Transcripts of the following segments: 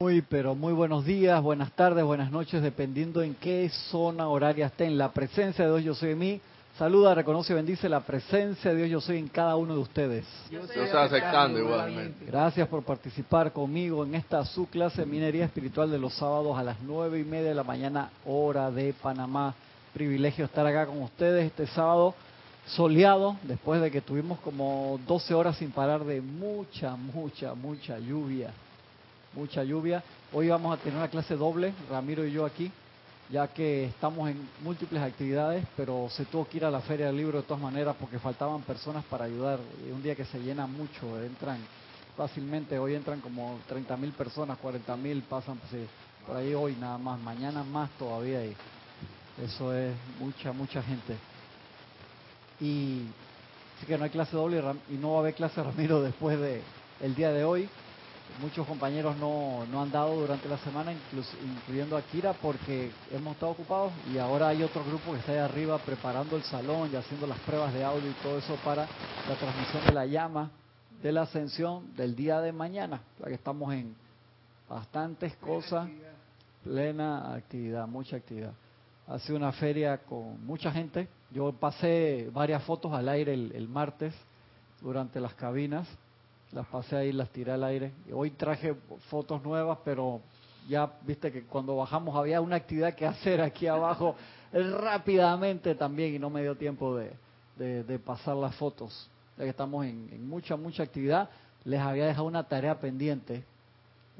Muy, pero muy buenos días, buenas tardes, buenas noches, dependiendo en qué zona horaria estén. La presencia de Dios Yo Soy en mí. Saluda, reconoce y bendice la presencia de Dios Yo Soy en cada uno de ustedes. Yo estoy aceptando igualmente. Gracias por participar conmigo en esta su clase de minería espiritual de los sábados a las nueve y media de la mañana, hora de Panamá. Privilegio estar acá con ustedes este sábado soleado, después de que tuvimos como 12 horas sin parar de mucha, mucha, mucha lluvia mucha lluvia. Hoy vamos a tener una clase doble, Ramiro y yo aquí, ya que estamos en múltiples actividades, pero se tuvo que ir a la Feria del Libro de todas maneras porque faltaban personas para ayudar. Un día que se llena mucho, entran fácilmente, hoy entran como 30 mil personas, 40 mil pasan pues, por ahí hoy nada más, mañana más todavía y eso es mucha, mucha gente. Y así que no hay clase doble y no va a haber clase Ramiro después de el día de hoy muchos compañeros no, no han dado durante la semana, incluyendo a Kira, porque hemos estado ocupados y ahora hay otro grupo que está ahí arriba preparando el salón y haciendo las pruebas de audio y todo eso para la transmisión de la llama de la ascensión del día de mañana, ya que estamos en bastantes cosas, plena actividad, mucha actividad. Ha sido una feria con mucha gente. Yo pasé varias fotos al aire el martes durante las cabinas las pasé ahí, las tiré al aire. Hoy traje fotos nuevas, pero ya viste que cuando bajamos había una actividad que hacer aquí abajo rápidamente también y no me dio tiempo de, de, pasar las fotos. Ya que estamos en, mucha, mucha actividad, les había dejado una tarea pendiente.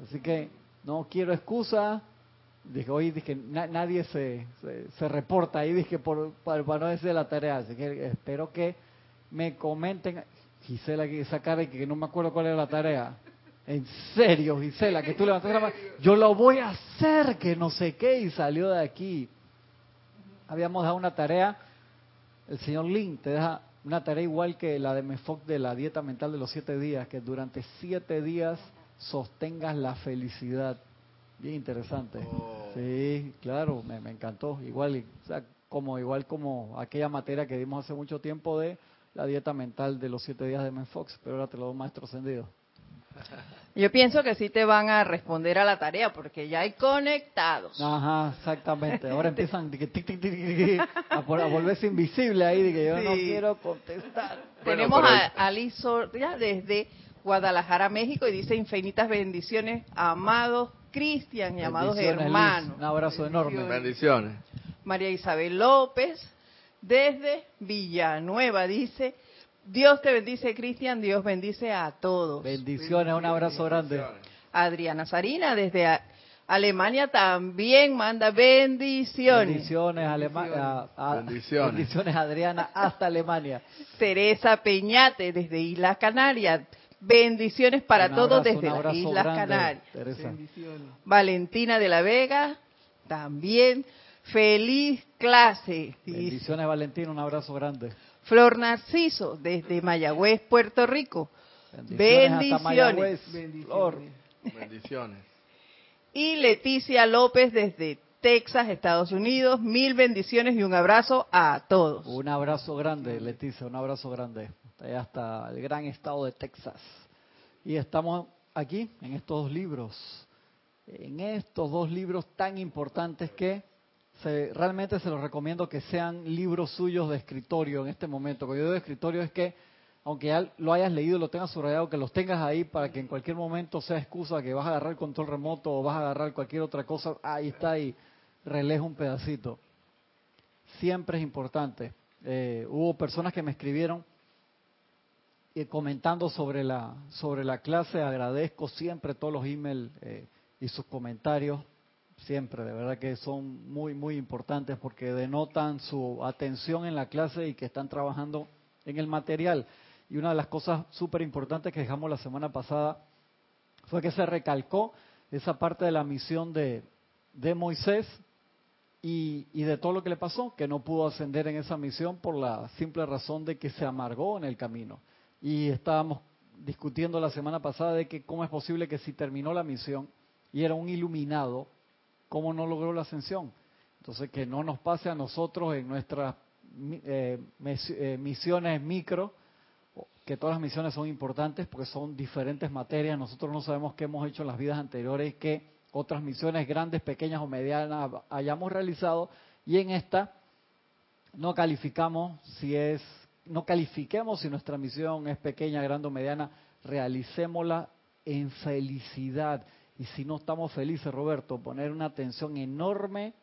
Así que no quiero excusa. Dije, hoy dije, nadie se, se, reporta ahí, dije, por, para, para no decir la tarea. Así que espero que me comenten. Gisela, que esa cara que no me acuerdo cuál era la tarea. En serio, Gisela, que tú levantaste la mano. Yo lo voy a hacer, que no sé qué, y salió de aquí. Habíamos dado una tarea, el señor Lin te deja una tarea igual que la de Mefoc de la dieta mental de los siete días, que durante siete días sostengas la felicidad. Bien interesante. Oh. Sí, claro, me, encantó. Igual, o sea, como igual como aquella materia que dimos hace mucho tiempo de la dieta mental de los siete días de Menfox, pero ahora te lo doy maestro ascendido. Yo pienso que sí te van a responder a la tarea porque ya hay conectados. Ajá, exactamente. Ahora empiezan a, volverse invisible ahí, de que yo no quiero contestar. Tenemos a Aliso desde Guadalajara, México, y dice infinitas bendiciones, amados Cristian y amados hermanos. un abrazo enorme. Bendiciones. María Isabel López, desde Villanueva. Dice, Dios te bendice, Cristian, Dios bendice a todos. Bendiciones, un abrazo grande. Adriana Sarina, desde Alemania, también manda bendiciones. Bendiciones, Alemania. bendiciones. bendiciones, Adriana, hasta Alemania. Teresa Peñate, desde Islas Canarias. Bendiciones para todos desde las Islas Canarias. Valentina de la Vega, también. Feliz clase. Bendiciones, Valentín, un abrazo grande. Flor Narciso, desde Mayagüez, Puerto Rico. Bendiciones. Bendiciones. Y Leticia López, desde Texas, Estados Unidos. Mil bendiciones y un abrazo a todos. Un abrazo grande, Leticia, un abrazo grande. Hasta el gran estado de Texas. Y estamos aquí en estos dos libros. En estos dos libros tan importantes que realmente se los recomiendo que sean libros suyos de escritorio en este momento. Cuando yo digo de escritorio es que, aunque ya lo hayas leído, lo tengas subrayado, que los tengas ahí para que en cualquier momento sea excusa que vas a agarrar el control remoto o vas a agarrar cualquier otra cosa, ahí está y releja un pedacito. Siempre es importante. Eh, hubo personas que me escribieron eh, comentando sobre la sobre la clase. Agradezco siempre todos los emails eh, y sus comentarios siempre, de verdad que son muy, muy importantes porque denotan su atención en la clase y que están trabajando en el material. Y una de las cosas súper importantes que dejamos la semana pasada fue que se recalcó esa parte de la misión de, de Moisés y, y, de todo lo que le pasó, que no pudo ascender en esa misión por la simple razón de que se amargó en el camino. Y estábamos discutiendo la semana pasada de que cómo es posible que si terminó la misión y era un iluminado, cómo no logró la ascensión. Entonces, que no nos pase a nosotros en nuestras eh, eh, misiones micro, que todas las misiones son importantes porque son diferentes materias. Nosotros no sabemos qué hemos hecho en las vidas anteriores qué otras misiones grandes, pequeñas o medianas hayamos realizado. Y en esta no calificamos si es, no califiquemos si nuestra misión es pequeña, grande o mediana, realicémosla en felicidad. Y si no estamos felices, Roberto, poner una atención enorme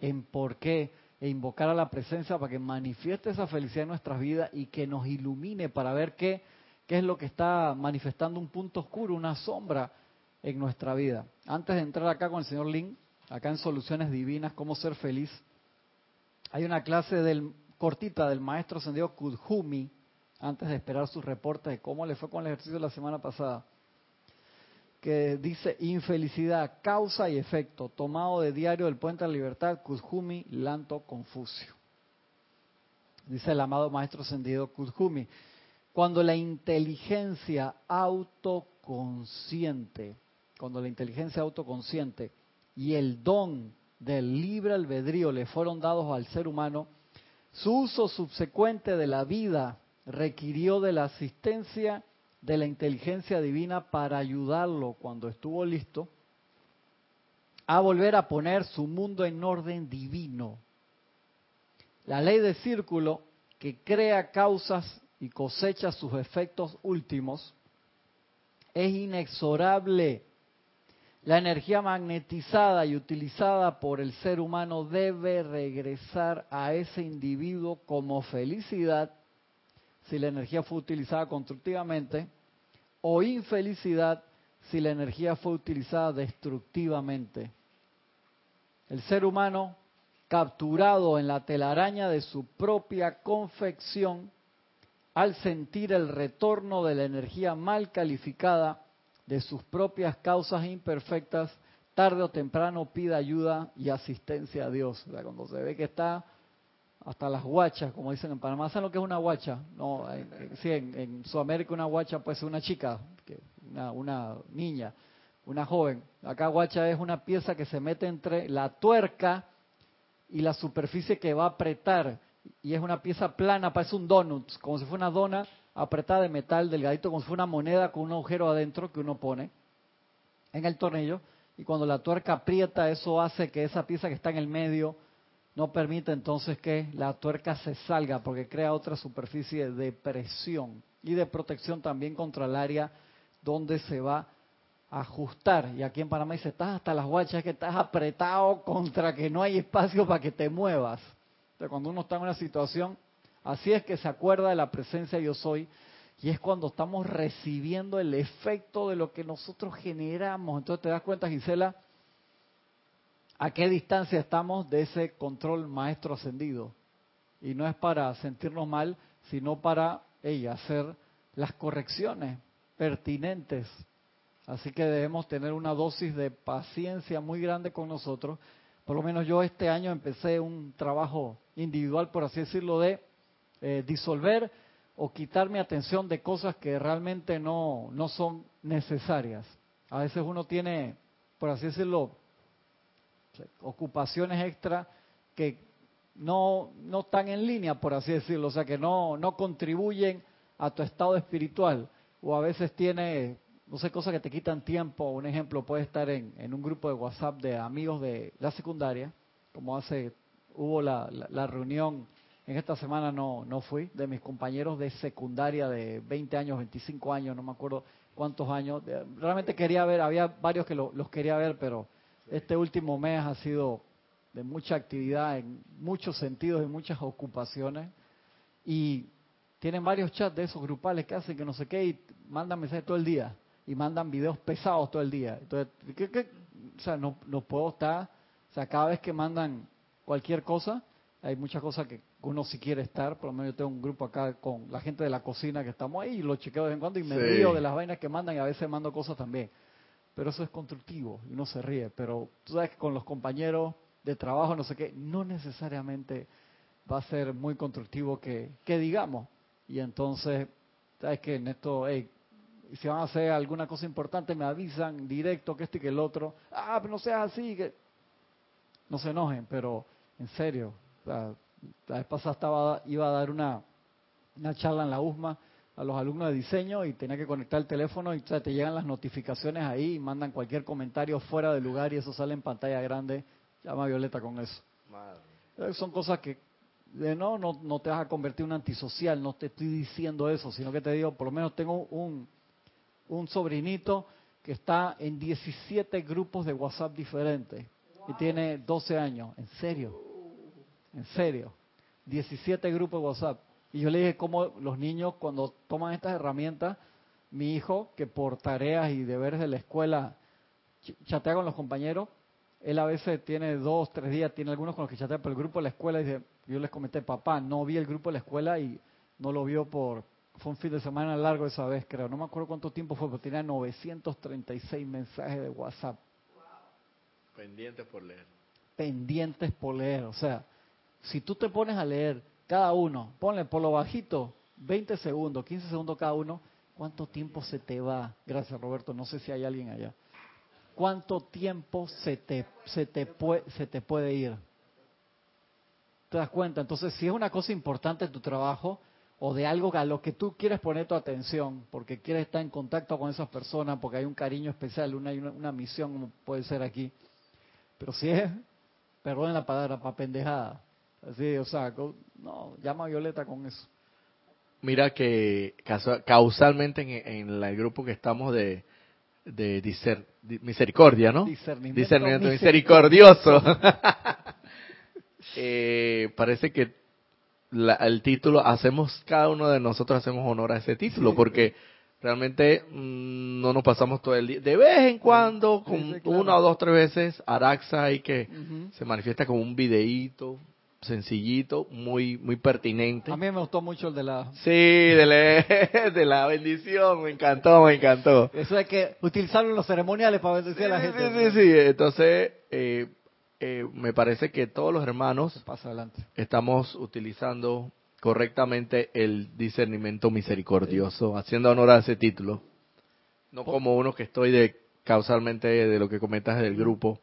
en por qué e invocar a la presencia para que manifieste esa felicidad en nuestras vidas y que nos ilumine para ver qué, qué es lo que está manifestando un punto oscuro, una sombra en nuestra vida. Antes de entrar acá con el señor Lin, acá en Soluciones Divinas, cómo ser feliz, hay una clase del, cortita del maestro ascendido Kudhumi, antes de esperar su reporte de cómo le fue con el ejercicio de la semana pasada que dice infelicidad, causa y efecto, tomado de diario del Puente de la Libertad, Kuzhumi Lanto Confucio. Dice el amado Maestro Ascendido Kuzhumi, cuando la inteligencia autoconsciente, cuando la inteligencia autoconsciente y el don del libre albedrío le fueron dados al ser humano, su uso subsecuente de la vida requirió de la asistencia de la inteligencia divina para ayudarlo cuando estuvo listo a volver a poner su mundo en orden divino. La ley de círculo que crea causas y cosecha sus efectos últimos es inexorable. La energía magnetizada y utilizada por el ser humano debe regresar a ese individuo como felicidad si la energía fue utilizada constructivamente, o infelicidad si la energía fue utilizada destructivamente. El ser humano, capturado en la telaraña de su propia confección, al sentir el retorno de la energía mal calificada de sus propias causas imperfectas, tarde o temprano pide ayuda y asistencia a Dios. cuando se ve que está hasta las guachas, como dicen en Panamá. ¿Saben lo que es una guacha? No, sí, en, Sudamérica una guacha puede ser una chica, una, una niña, una joven. Acá guacha es una pieza que se mete entre la tuerca y la superficie que va a apretar. Y es una pieza plana, parece un donut, como si fuera una dona apretada de metal delgadito, como si fuera una moneda con un agujero adentro que uno pone en el tornillo. Y cuando la tuerca aprieta, eso hace que esa pieza que está en el medio no permite entonces que la tuerca se salga porque crea otra superficie de presión y de protección también contra el área donde se va a ajustar. Y aquí en Panamá dice, estás hasta las guachas que estás apretado contra que no hay espacio para que te muevas. Entonces, cuando uno está en una situación, así es que se acuerda de la presencia yo soy y es cuando estamos recibiendo el efecto de lo que nosotros generamos. Entonces te das cuenta, Gisela, a qué distancia estamos de ese control maestro ascendido. Y no es para sentirnos mal, sino para ella hacer las correcciones pertinentes. Así que debemos tener una dosis de paciencia muy grande con nosotros. Por lo menos yo este año empecé un trabajo individual, por así decirlo, de eh, disolver o quitar mi atención de cosas que realmente no, no son necesarias. A veces uno tiene, por así decirlo, ocupaciones extra que no, no están en línea, por así decirlo, o sea, que no, no contribuyen a tu estado espiritual. O a veces tiene, no sé, cosas que te quitan tiempo. Un ejemplo puede estar en, en un grupo de WhatsApp de amigos de la secundaria, como hace, hubo la, la, reunión, en esta semana no, no fui, de mis compañeros de secundaria de 20 años, 25 años, no me acuerdo cuántos años. Realmente quería ver, había varios que los quería ver, pero este último mes ha sido de mucha actividad en muchos sentidos, en muchas ocupaciones. Y tienen varios chats de esos grupales que hacen que no sé qué y mandan mensajes todo el día y mandan videos pesados todo el día. Entonces, ¿qué, O sea, no, no puedo estar, o sea, cada vez que mandan cualquier cosa, hay muchas cosas que uno si quiere estar, por lo menos yo tengo un grupo acá con la gente de la cocina que estamos ahí y lo chequeo de vez en cuando y me río de las vainas que mandan y a veces mando cosas también pero eso es constructivo y uno se ríe. Pero tú sabes que con los compañeros de trabajo, no sé qué, no necesariamente va a ser muy constructivo que, que digamos. Y entonces, sabes que en esto, hey, si van a hacer alguna cosa importante, me avisan directo que este y que el otro. Ah, pero no seas así, que no se enojen, pero en serio, la vez pasada estaba, iba a dar una, una charla en la USMA a los alumnos de diseño y tenía que conectar el teléfono y te llegan las notificaciones ahí y mandan cualquier comentario fuera de lugar y eso sale en pantalla grande. Llama Violeta con eso. Eh, son cosas que no, no, no te vas a convertir en un antisocial, no te estoy diciendo eso, sino que te digo, por lo menos tengo un, un sobrinito que está en 17 grupos de WhatsApp diferentes y tiene 12 años. ¿En serio? ¿En serio? 17 grupos de WhatsApp. Y yo le dije cómo los niños cuando toman estas herramientas, mi hijo que por tareas y deberes de la escuela chatea con los compañeros, él a veces tiene dos, tres días, tiene algunos con los que chatea por el grupo de la escuela dice, yo les comenté, papá, no vi el grupo de la escuela y no lo vio por, fue un fin de semana largo esa vez, creo, no me acuerdo cuánto tiempo fue, pero tenía 936 mensajes de WhatsApp. Pendientes por leer. Pendientes por leer, o sea, si tú te pones a leer cada uno, ponle por lo bajito, 20 segundos, 15 segundos cada uno, ¿cuánto tiempo se te va? Gracias Roberto, no sé si hay alguien allá. ¿Cuánto tiempo se te, se te, puede, se te puede ir? ¿Te das cuenta? Entonces, si es una cosa importante en tu trabajo o de algo a lo que tú quieres poner tu atención, porque quieres estar en contacto con esas personas, porque hay un cariño especial, una, una misión como puede ser aquí. Pero si es, perdonen la palabra, para pendejada, Así, o sea, no, llama a Violeta con eso. Mira que causalmente en, el grupo que estamos de, de misericordia, ¿no? Discernimiento, misericordioso. eh, parece que el título, hacemos, cada uno de nosotros hacemos honor a ese título, porque realmente mm, no nos pasamos todo el día. De vez en cuando, con una o dos, tres veces, Araxa hay que se manifiesta como un videíto, sencillito, muy muy pertinente. A mí me gustó mucho el de la... Sí, de la, de la bendición, me encantó, me encantó. Eso hay que utilizarlo en los ceremoniales para bendecir a la gente. Sí, sí, sí, entonces eh, eh, me parece que todos los hermanos Pasa adelante. estamos utilizando correctamente el discernimiento misericordioso, haciendo honor a ese título. No como uno que estoy de causalmente de lo que comentas del grupo,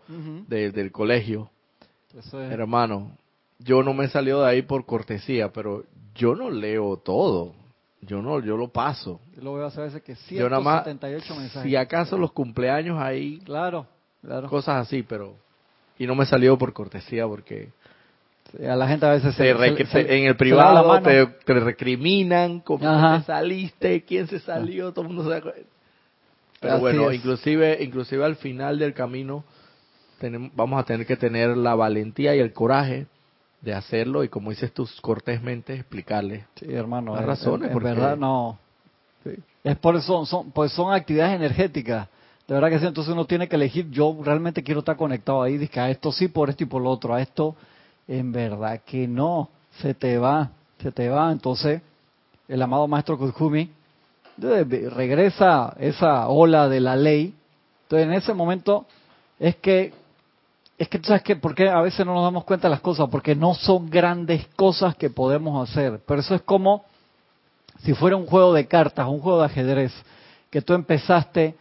del colegio. Eso es. Hermano, yo no me he salido de ahí por cortesía, pero yo no leo todo. Yo no, yo lo paso. Yo lo veo a veces que 178 yo nada más, mensajes. Si acaso los cumpleaños ahí, claro, claro, cosas así, pero y no me he salido por cortesía porque a la gente a veces se, en el privado te, recriminan cómo te saliste, quién se salió, todo el mundo se Pero bueno, inclusive inclusive al final del camino tenemos, vamos a tener que tener la valentía y el coraje de hacerlo y como dices tú cortésmente explicarle sí hermano las razones en, verdad no. Es por eso son pues son actividades energéticas. De verdad que sí entonces uno tiene que elegir yo realmente quiero estar conectado ahí dice a esto sí por esto y por lo otro a esto en verdad que no se te va se te va entonces el amado maestro Kuzumi regresa esa ola de la ley. Entonces en ese momento es que es que sabes que, ¿por qué a veces no nos damos cuenta de las cosas? Porque no son grandes cosas que podemos hacer. Pero eso es como si fuera un juego de cartas, un juego de ajedrez, que tú empezaste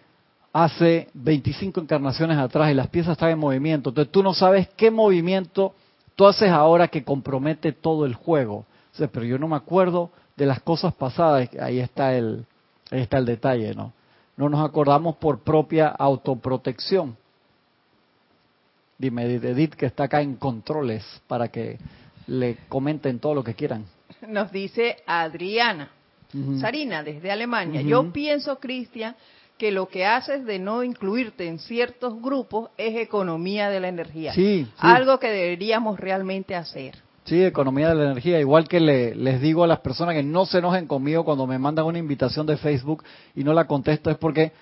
hace 25 encarnaciones atrás y las piezas están en movimiento. Entonces tú no sabes qué movimiento tú haces ahora que compromete todo el juego. pero yo no me acuerdo de las cosas pasadas. Ahí está el, ahí está el detalle, ¿no? No nos acordamos por propia autoprotección. Dime, Edith, que está acá en controles para que le comenten todo lo que quieran. Nos dice Adriana Sarina, desde Alemania. Yo pienso, Cristian, que lo que haces de no incluirte en ciertos grupos es economía de la energía. Sí, Algo que deberíamos realmente hacer. Sí, economía de la energía. Igual que le, les digo a las personas que no se enojen conmigo cuando me mandan una invitación de Facebook y no la contesto, es porque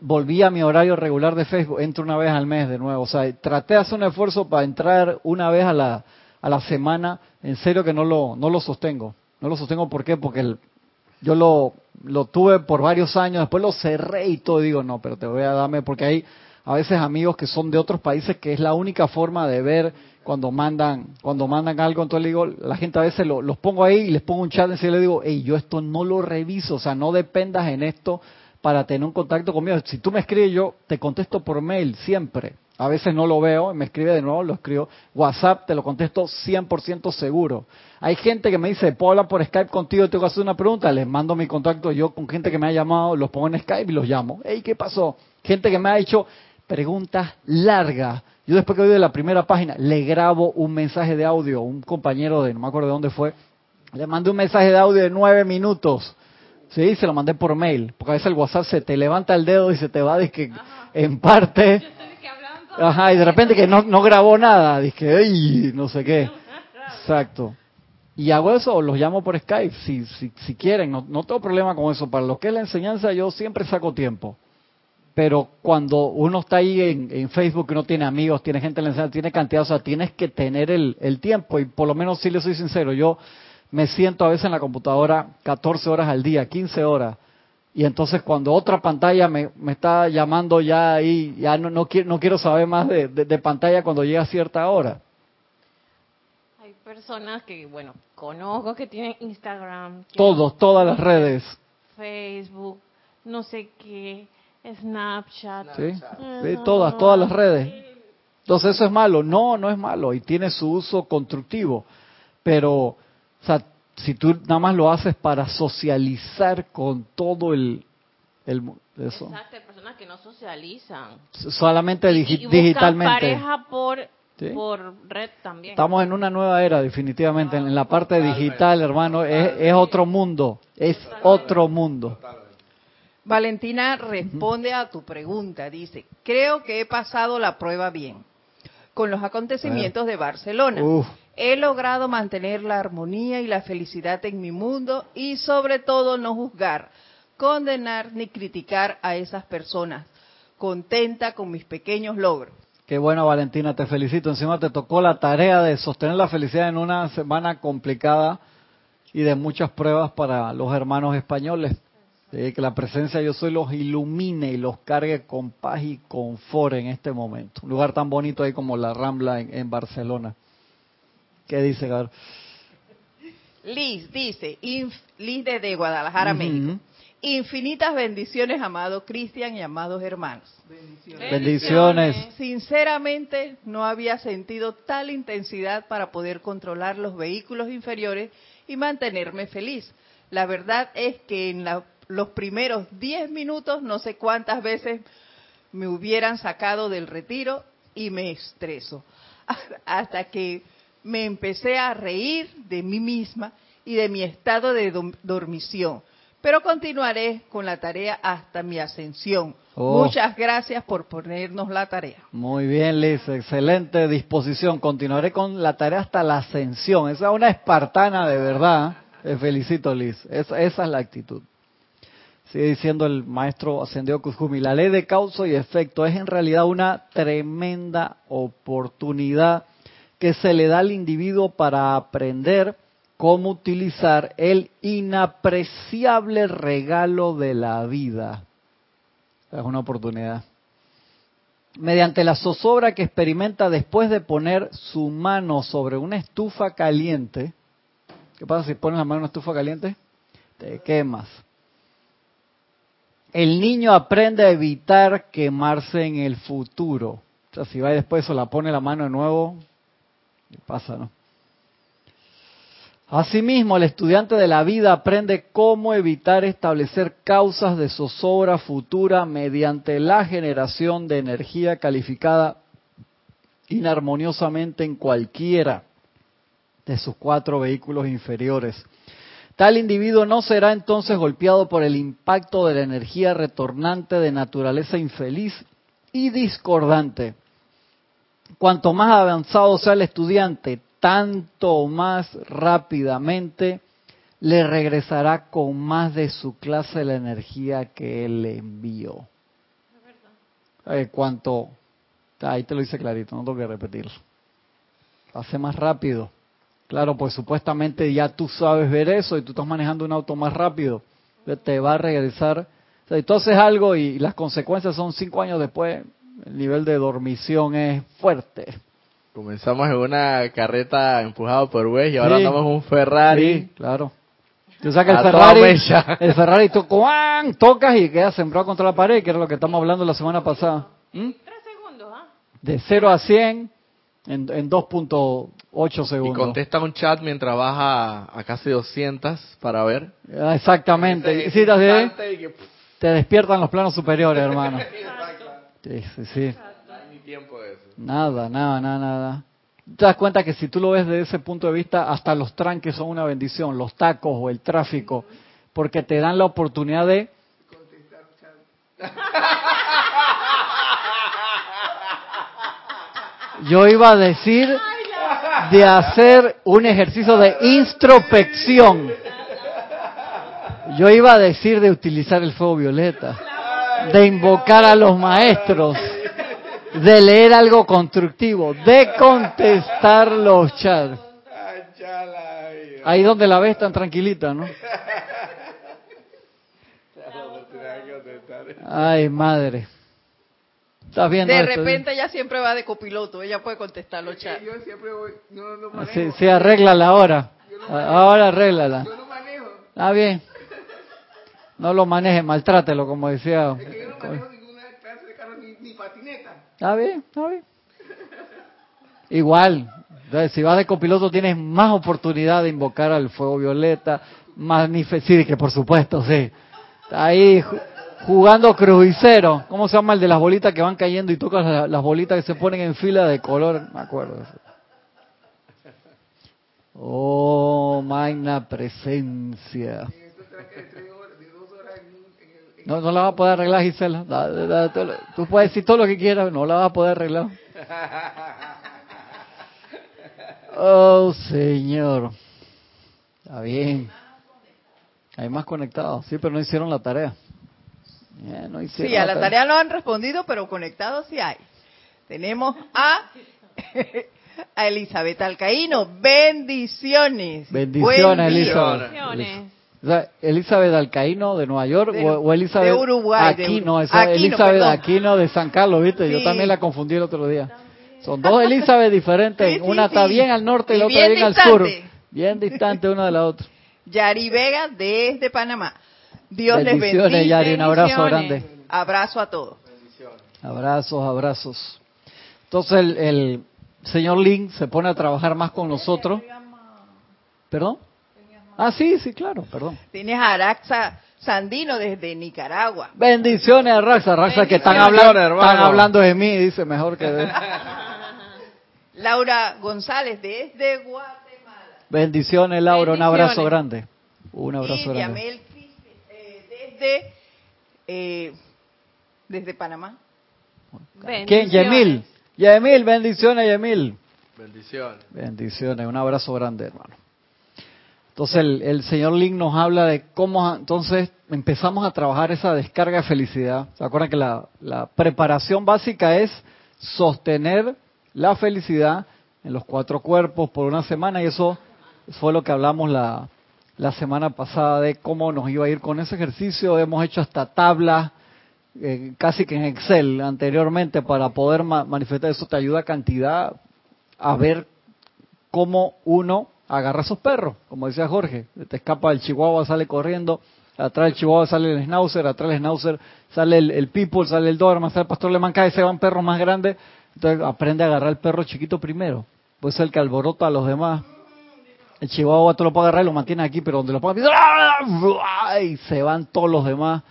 volví a mi horario regular de Facebook, entro una vez al mes de nuevo. O sea, traté de hacer un esfuerzo para entrar una vez a la, a la semana, en serio que no lo, no lo sostengo. No lo sostengo, ¿por qué? Porque yo lo, lo tuve por varios años, después lo cerré y todo, digo, no, pero te voy a darme, porque hay a veces amigos que son de otros países que es la única forma de ver cuando mandan cuando mandan algo, entonces le digo, la gente a veces lo, los pongo ahí y les pongo un chat y le digo, hey, yo esto no lo reviso, o sea, no dependas en esto para tener un contacto conmigo. Si tú me escribes, yo te contesto por mail siempre. A veces no lo veo, me escribe de nuevo, lo escribo. WhatsApp te lo contesto 100% seguro. Hay gente que me dice, ¿puedo hablar por Skype contigo? Tengo que hacer una pregunta. Les mando mi contacto yo con gente que me ha llamado, los pongo en Skype y los llamo. Hey, ¿qué pasó? Gente que me ha hecho preguntas largas. Yo después que oí de la primera página, le grabo un mensaje de audio. Un compañero de, no me acuerdo de dónde fue, le mandé un mensaje de audio de nueve minutos. Sí, se lo mandé por mail. Porque a veces el WhatsApp se te levanta el dedo y se te va que en parte. Ajá, y de repente que no, no grabó nada. Dije, ¡ay! No sé qué. Exacto. Y hago eso, o los llamo por Skype, si, si, si quieren, no, no tengo problema con eso. Para lo que es la enseñanza, yo siempre saco tiempo. Pero cuando uno está ahí en, en Facebook, uno tiene amigos, tiene gente en la enseñanza, tiene cantidad, o sea, tienes que tener el, el tiempo. Y por lo menos, si le soy sincero, yo me siento a veces en la computadora 14 horas al día, 15 horas. Y entonces cuando otra pantalla me, me está llamando ya ahí, ya no, no, quiero, no quiero saber más de, de pantalla cuando llega a cierta hora personas que, bueno, conozco que tienen Instagram. Todos, todas las redes. Facebook, no sé qué, Snapchat. Sí, todas, todas las redes. Entonces eso es malo. No, no es malo y tiene su uso constructivo. Pero, o sea, si tú nada más lo haces para socializar con todo el... el eso. Exacto, hay personas que no socializan. Solamente digitalmente. pareja por por red también. Estamos en una nueva era, definitivamente. En la parte digital, hermano, es, otro mundo. Es otro mundo. Valentina responde a tu pregunta. Dice, creo que he pasado la prueba bien con los acontecimientos de Barcelona. He logrado mantener la armonía y la felicidad en mi mundo y sobre todo no juzgar, condenar ni criticar a esas personas. Contenta con mis pequeños logros. Qué bueno, Valentina, te felicito. Encima te tocó la tarea de sostener la felicidad en una semana complicada y de muchas pruebas para los hermanos españoles. que la presencia de yo soy los ilumine y los cargue con paz y confort en este momento. Un lugar tan bonito ahí como la Rambla en, Barcelona. ¿Qué dice, Gabriel? Liz dice, Liz desde Guadalajara, México. Infinitas bendiciones, amado Cristian y amados hermanos. Bendiciones. Sinceramente, no había sentido tal intensidad para poder controlar los vehículos inferiores y mantenerme feliz. La verdad es que en los primeros 10 minutos, no sé cuántas veces me hubieran sacado del retiro y me estreso. Hasta que me empecé a reír de mí misma y de mi estado de dormición pero continuaré con la tarea hasta mi ascensión. Oh. Muchas gracias por ponernos la tarea. Muy bien, Liz, excelente disposición. Continuaré con la tarea hasta la ascensión. Esa es una espartana de verdad. Te felicito, Liz. Esa, es la actitud. Sigue diciendo el maestro ascendido Kuzumi, la ley de causa y efecto es en realidad una tremenda oportunidad que se le da al individuo para aprender cómo utilizar el inapreciable regalo de la vida. Es una oportunidad. Mediante la zozobra que experimenta después de poner su mano sobre una estufa caliente, ¿qué pasa si pones la mano en una estufa caliente? Te quemas. El niño aprende a evitar quemarse en el futuro. O sea, si va y después se la pone la mano de nuevo, ¿qué pasa, no? Asimismo, el estudiante de la vida aprende cómo evitar establecer causas de zozobra futura mediante la generación de energía calificada inarmoniosamente en cualquiera de sus cuatro vehículos inferiores. Tal individuo no será entonces golpeado por el impacto de la energía retornante de naturaleza infeliz y discordante. Cuanto más avanzado sea el estudiante, tanto más rápidamente le regresará con más de su clase la energía que él le envió. Eh, cuanto, ahí te lo dice clarito, no tengo que repetirlo. Hace más rápido. Claro, pues supuestamente ya tú sabes ver eso y tú estás manejando un auto más rápido. Te va a regresar. O sea, haces algo y las consecuencias son cinco años después. El nivel de dormición es fuerte. Comenzamos en una carreta empujada por Wes y ahora andamos en un Ferrari. Sí, claro. Tú sacas el Ferrari, el Ferrari tú tocas y quedas sembrado contra la pared, que era lo que estamos hablando la semana pasada. ¿Mm? Tres segundos, ¿ah? De 0 a 100 en, en 2.8 segundos. Y contesta un chat mientras baja a, casi 200 para ver. Ah, exactamente. Sí, te, despiertan los planos superiores, hermano. Sí, sí, sí. Nada, nada, nada, nada. Te das cuenta que si tú lo ves desde ese punto de vista, hasta los tranques son una bendición, los tacos o el tráfico, porque te dan la oportunidad de... Yo iba a decir de hacer un ejercicio de introspección. Yo iba a decir de utilizar el fuego violeta, de invocar a los maestros, de leer algo constructivo, de contestar los chats. Ahí donde la ves tan tranquilita, ¿no? Ay, madre. ¿Estás viendo de repente ella siempre va de copiloto, ella puede contestar los chats. Yo siempre voy, no, no manejo. Sí, sí, arréglala ahora. ahora arréglala. Yo no manejo. Está bien. No lo maneje, maltrátelo, como decía. Es que yo no manejo ninguna clase de carro ni, ni patineta. Está bien, está bien. Igual, si vas de copiloto tienes más oportunidad de invocar al fuego violeta, más sí, que por supuesto, sí. Ahí jugando crucero. ¿Cómo se llama el de las bolitas que van cayendo y tocas las, bolitas que se ponen en fila de color? Me acuerdo. Oh, magna presencia. No, no la vas a poder arreglar, Gisela. Tú puedes decir todo lo que quieras, no la vas a poder arreglar. Oh, Señor. Está bien. Hay más conectados, sí, pero no hicieron la tarea sí, a la tarea no han respondido, pero conectados sí hay. Tenemos a, a Elizabeth Alcaíno. Bendiciones. Bendiciones, Elizabeth. Elizabeth Alcaíno de Nueva York o, Elizabeth de Uruguay, Aquino, Elizabeth Aquino de San Carlos, ¿viste? Yo también la confundí el otro día. Son dos Elizabeth diferentes, una está bien al norte y, la otra bien al sur, bien distante una de la otra. Yari Vega desde Panamá. Dios les bendiga. Yari, un abrazo grande. Abrazo a todos. Abrazos, abrazos. Entonces el, señor Lin se pone a trabajar más con nosotros. ¿Perdón? Ah, sí, sí, claro, perdón. Tienes a Araxa Sandino desde Nicaragua. Bendiciones, Araxa. Araxa, que están hablando, están hablando de mí, dice mejor que de... Laura González desde Guatemala. Bendiciones, Laura. Un abrazo grande. Un abrazo grande desde, eh, desde Panamá. ¿Quién? Yemil. Yemil, bendiciones, Yemil. Bendiciones. Bendiciones, un abrazo grande, hermano. Entonces el, señor Link nos habla de cómo entonces empezamos a trabajar esa descarga de felicidad. ¿Se acuerdan que la, la preparación básica es sostener la felicidad en los cuatro cuerpos por una semana y eso fue lo que hablamos la, la semana pasada de cómo nos iba a ir con ese ejercicio. Hemos hecho hasta tablas, eh, casi que en Excel anteriormente, para poder manifestar eso. Te ayuda cantidad a ver cómo uno agarra a perros. Como decía Jorge, te escapa el chihuahua, sale corriendo. Atrás del chihuahua sale el schnauzer, atrás del schnauzer sale el, people, sale el doberman, sale el pastor alemán, cada se van perros más grandes. Entonces aprende a agarrar el perro chiquito primero. Pues es el que alborota a los demás el chihuahua tú lo puedes agarrar y lo mantiene aquí, pero donde lo pongas, y se van todos los demás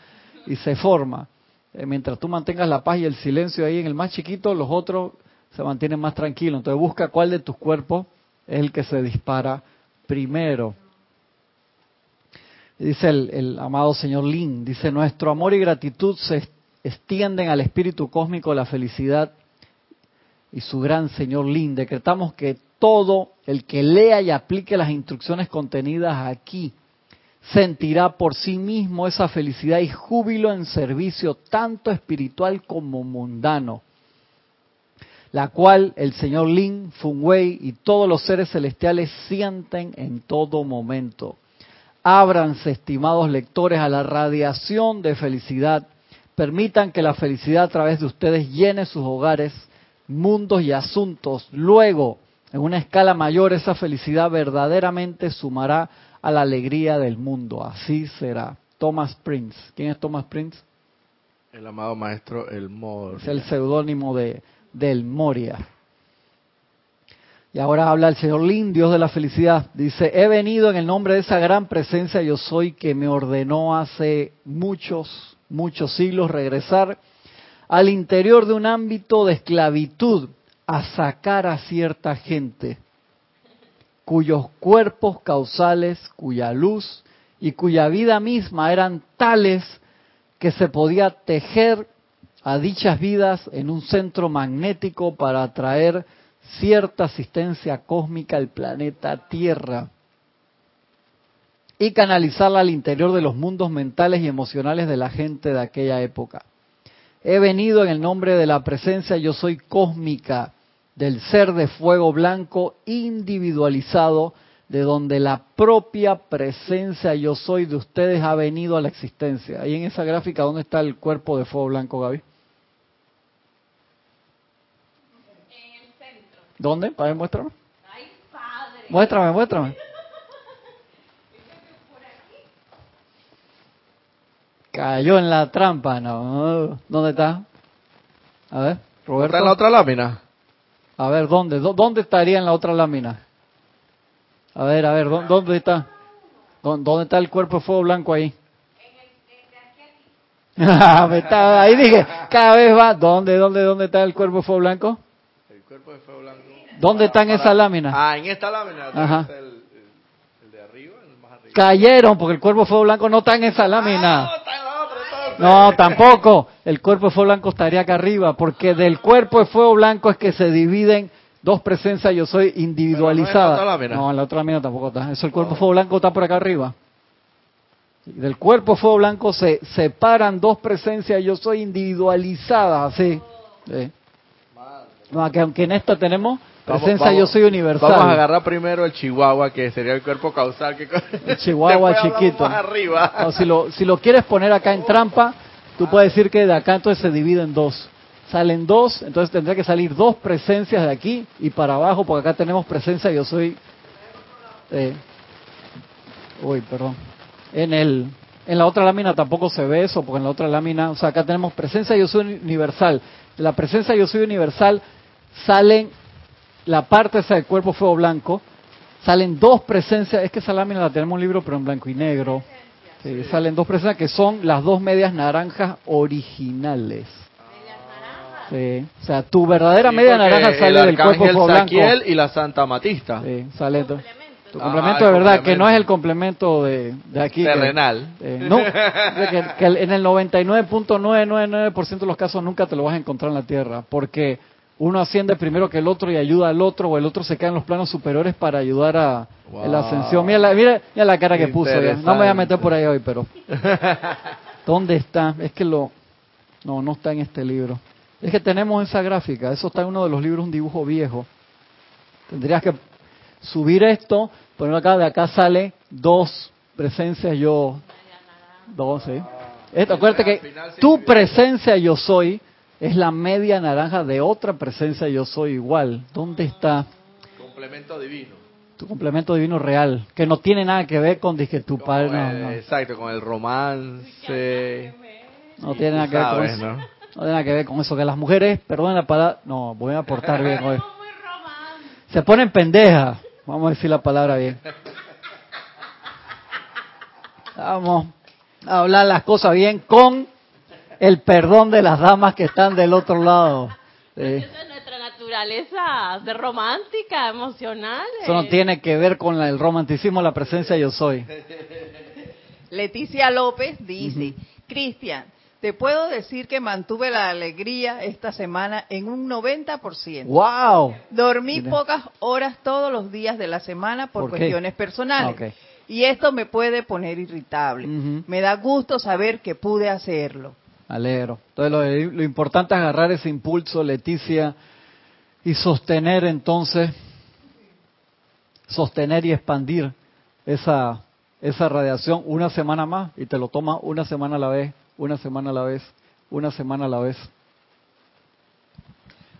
y se forma. Eh, mientras tú mantengas la paz y el silencio ahí en el más chiquito, los otros se mantienen más tranquilos. Entonces busca cuál de tus cuerpos es el que se dispara primero. Dice el, amado señor Lin, dice, nuestro amor y gratitud se extienden al espíritu cósmico de la felicidad y su gran señor Lin. Decretamos que todo el que lea y aplique las instrucciones contenidas aquí sentirá por sí mismo esa felicidad y júbilo en servicio tanto espiritual como mundano, la cual el señor Lin, Wei y todos los seres celestiales sienten en todo momento. Ábranse, estimados lectores, a la radiación de felicidad. Permitan que la felicidad a través de ustedes llene sus hogares, mundos y asuntos. Luego, en una escala mayor, esa felicidad verdaderamente sumará a la alegría del mundo. Así será. Thomas Prince. ¿Quién es Thomas Prince? El amado maestro El Moria. Es el seudónimo de, del Moria. Y ahora habla el Señor Lin, Dios de la felicidad. Dice, he venido en el nombre de esa gran presencia yo soy que me ordenó hace muchos, muchos siglos regresar al interior de un ámbito de esclavitud a sacar a cierta gente cuyos cuerpos causales, cuya luz y cuya vida misma eran tales que se podía tejer a dichas vidas en un centro magnético para atraer cierta asistencia cósmica al planeta Tierra y canalizarla al interior de los mundos mentales y emocionales de la gente de aquella época. He venido en el nombre de la presencia yo soy cósmica del ser de fuego blanco individualizado de donde la propia presencia yo soy de ustedes ha venido a la existencia. Ahí en esa gráfica, ¿dónde está el cuerpo de fuego blanco, Gaby? En el centro. ¿Dónde? A ver, muéstrame. Ay, padre. Muéstrame, muéstrame. Cayó en la trampa, no. ¿Dónde está? A ver, Roberto. ¿Está en la otra lámina? A ver, ¿dónde? ¿Dónde estaría en la otra lámina? A ver, a ver, ¿dónde está? ¿Dónde está el cuerpo de fuego blanco ahí? ahí dije, cada vez va. ¿Dónde, dónde, dónde está el cuerpo de fuego blanco? El cuerpo de fuego blanco. ¿Dónde está en esa lámina? Ah, en esta lámina. Ajá. El, el, de arriba, el más arriba. Cayeron porque el cuerpo de fuego blanco no está en esa lámina. Ah, no, está en la otra, entonces. No, tampoco. El cuerpo de fuego blanco estaría acá arriba, porque del cuerpo de fuego blanco es que se dividen dos presencias yo soy individualizada. No, en la otra lámina. no, en la otra lámina tampoco está. Eso el cuerpo de fuego blanco está por acá arriba. Del cuerpo de fuego blanco se separan dos presencias yo soy individualizadas, así. Sí. No, que aunque en esta tenemos Vamos- presencia vamos- yo soy universal. Vamos a agarrar primero el chihuahua, que sería el cuerpo causal. Que... El chihuahua chiquito. Más arriba. No, si, lo, si lo quieres poner acá en trampa, tú puedes decir que de acá entonces se divide en dos. Salen dos, entonces tendría que salir dos presencias de aquí y para abajo, porque acá tenemos presencia, yo soy... eh, uy, perdón. En, el, en la otra lámina tampoco se ve eso, porque en la otra lámina, o sea, acá tenemos presencia, yo soy universal. La presencia, yo soy universal, salen la parte esa del cuerpo fuego blanco, salen dos presencias, es que esa lámina la tenemos en un libro, pero en blanco y negro. Sí, Salen dos presencias que son las dos medias naranjas originales. Sí, o sea, tu verdadera Sí, media naranja sale el del cuerpo fuego blanco. Saquiel y la Santa Matista. Sí, sale tu, tu Ah, complemento el de verdad, que no es el complemento de, de aquí. que- Terrenal. eh, no, que, que en el 99.999% de los casos nunca te lo vas a encontrar en la Tierra, porque uno asciende primero que el otro y ayuda al otro, o el otro se queda en los planos superiores para ayudar a Wow. la ascensión. Mira la, mira, mira la cara que puso ya. No me voy a meter por ahí hoy, pero... ¿Dónde está? Es que lo... No, no está en este libro. Es que tenemos esa gráfica, eso está en uno de los libros, un dibujo viejo. Tendrías que subir esto, ponerlo acá, de acá sale dos presencias yo, dos, ¿sí? Esto, acuérdate que tu presencia yo soy es la media naranja de otra presencia yo soy igual. ¿Dónde está Complemento divino. tu complemento divino real? Que no tiene nada que ver con dije tu Como padre, no, el- no. Exacto, con el romance. No tiene nada que ver con eso. ¿no? No tiene nada que ver con eso. Que las mujeres, perdón la palabra, no, voy a aportar bien hoy. Se ponen pendejas. Vamos a decir la palabra bien. Vamos a hablar las cosas bien con el perdón de las damas que están del otro lado. Sí. Esa es nuestra naturaleza de romántica, emocional. Eso no eh. tiene que ver con la- el romanticismo, la presencia yo soy. Leticia López dice, Cristian, te puedo decir que mantuve la alegría esta semana en un 90%. ¡Wow! Dormí Mira. pocas horas todos los días de la semana por, ¿Por qué? cuestiones personales. Ah. Y esto me puede poner irritable. Me da gusto saber que pude hacerlo. Alegro. Entonces lo, importante es agarrar ese impulso, Leticia, y sostener entonces, sostener y expandir esa, esa radiación una semana más y te lo tomas una semana a la vez, una semana a la vez, una semana a la vez.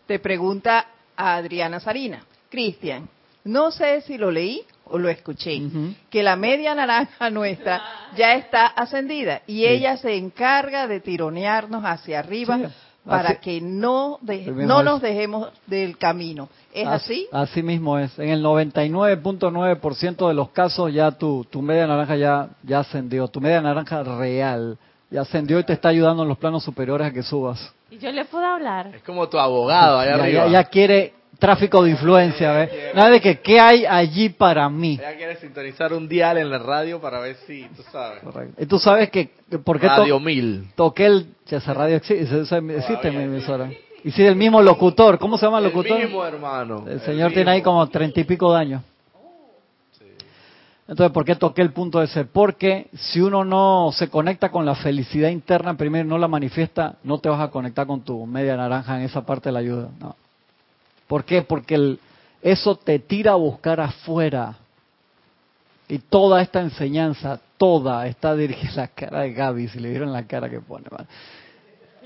Te pregunta Adriana Sarina, Cristian, no sé si lo leí o lo escuché, que la media naranja nuestra ya está ascendida y ella se encarga de tironearnos hacia arriba Sí. para que no, no nos dejemos del camino. ¿Es así? Así mismo es. En el 99.9% de los casos ya tu, tu media naranja ya, ya ascendió, tu media naranja real ya ascendió y te está ayudando en los planos superiores a que subas. ¿Y yo le puedo hablar? Es como tu abogado allá arriba. Ya, quiere tráfico de influencia, ¿ves? Nada de que, ¿qué hay allí para mí? Ya quiere sintonizar un dial en la radio para ver si, tú sabes. Y tú sabes que, ¿por qué Radio Mil. Toqué el, esa radio existe, existe mi emisora. Y si el mismo locutor, ¿cómo se llama el locutor? El mismo hermano. El, señor tiene ahí como treinta y pico de años. Entonces, ¿por qué toqué el punto ese? Porque si uno no se conecta con la felicidad interna, primero no la manifiesta, no te vas a conectar con tu media naranja en esa parte de la ayuda. No. ¿Por qué? Porque eso te tira a buscar afuera. Y toda esta enseñanza, toda está dirigida a la cara de Gaby, si le vieron la cara que pone,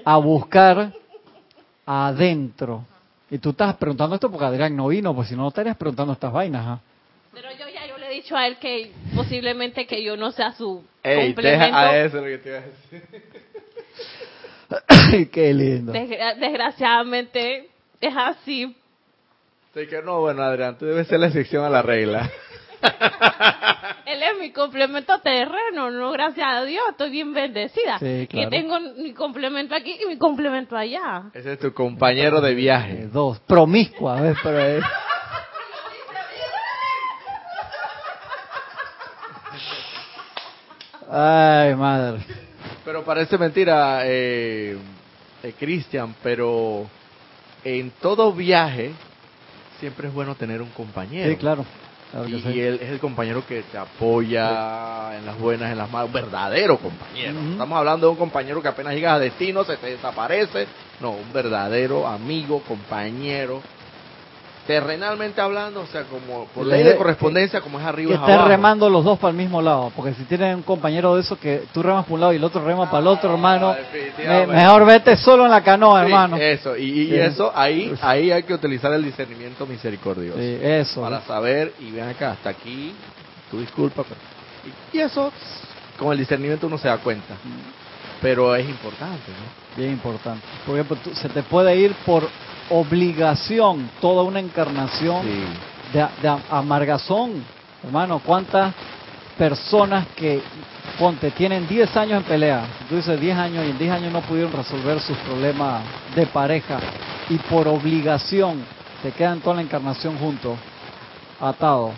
a buscar adentro. Y tú estás preguntando esto porque Adrián no vino, pues si no, no estarías preguntando estas vainas. ¿ah? Pero yo ya yo le he dicho a él que posiblemente que yo no sea su complemento. a eso lo que te iba a decir. Qué lindo. desgraciadamente es así. Así que no, bueno, Adrián, tú debes ser la excepción a la regla. Él es mi complemento terreno, no gracias a Dios, estoy bien bendecida. Sí, Que tengo mi complemento aquí y mi complemento allá. Ese es tu compañero de viaje. Dos, promiscua, ¿ves? Pero es... Ay, madre. Pero parece mentira, eh, eh, Cristian, pero en todo viaje siempre es bueno tener un compañero. Sí, claro. y, él es el compañero que te apoya en las buenas, en las malas, un verdadero compañero. Estamos hablando de un compañero que apenas llega a destino, se te desaparece. No, un verdadero amigo, compañero terrenalmente hablando, o sea, como por ley de correspondencia, como es arriba que estés remando los dos para el mismo lado, porque si tienes un compañero de eso que tú remas por un lado y el otro rema para el otro, hermano, mejor vete solo en la canoa, hermano. Eso, y, eso, ahí ahí hay que utilizar el discernimiento misericordioso. eso. Para saber, y ven acá, hasta aquí, tu disculpa, y, eso, con el discernimiento uno se da cuenta. Pero es importante, ¿no? Bien importante. Porque se te puede ir por obligación toda una encarnación de, amargazón. Hermano, ¿cuántas personas que, ponte, tienen 10 años en pelea? Tú dices 10 años y en 10 años no pudieron resolver sus problemas de pareja y por obligación se quedan toda la encarnación juntos, atados.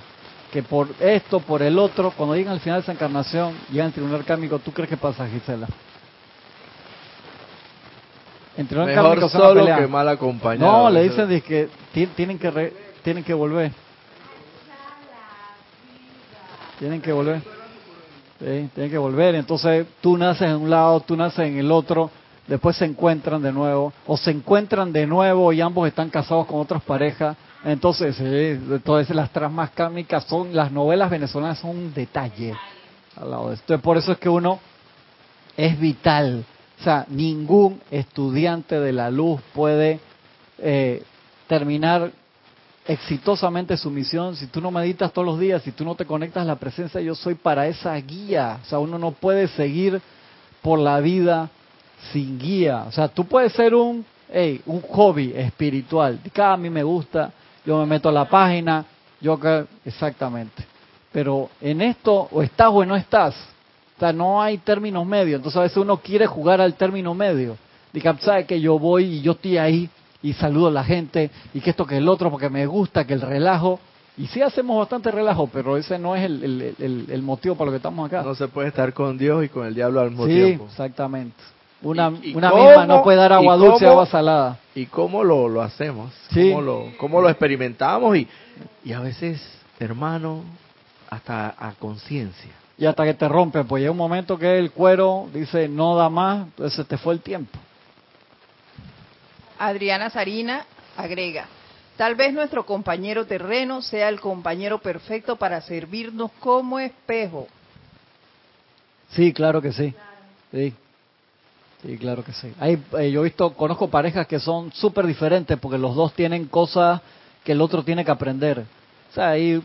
Que por esto, por el otro, cuando llegan al final de esa encarnación, llegan al tribunal kármico, ¿tú crees que pasa, Gisela? Mejor solo que mal acompañado. No, le dicen que tienen que tienen que volver. Tienen que volver. Sí, tienen que volver. Entonces tú naces en un lado, tú naces en el otro, después se encuentran de nuevo, o se encuentran de nuevo y ambos están casados con otras parejas. Entonces, todas las tramas kármicas son, las novelas venezolanas son un detalle al lado de esto. Por eso es que uno es vital ningún estudiante de la luz puede eh, terminar exitosamente su misión si tú no meditas todos los días, si tú no te conectas a la presencia yo soy para esa guía. O sea, uno no puede seguir por la vida sin guía. O sea, tú puedes ser un, hey, un hobby espiritual. Cada a mí me gusta, yo me meto a la página, yo exactamente. Pero en esto o estás o no estás no hay términos medios. Entonces a veces uno quiere jugar al término medio. Diga, sabe que yo voy y yo estoy ahí y saludo a la gente y que esto que el otro porque me gusta, que el relajo. Y sí hacemos bastante relajo, pero ese no es el, motivo para lo que estamos acá. No se puede estar con Dios y con el diablo al mismo sí, tiempo. exactamente. Una, una misma no puede dar agua dulce, agua salada. ¿Y cómo lo, lo hacemos? ¿Cómo, lo, ¿Cómo lo experimentamos? Y, y a veces, hermano, hasta a conciencia y hasta que te rompe, pues llega un momento que el cuero dice no da más, entonces te fue el tiempo. Adriana Sarina agrega, tal vez nuestro compañero terreno sea el compañero perfecto para servirnos como espejo. Sí, claro que sí. Sí, sí claro que sí. Hay, eh, yo he visto, conozco parejas que son súper diferentes porque los dos tienen cosas que el otro tiene que aprender. O sea, hay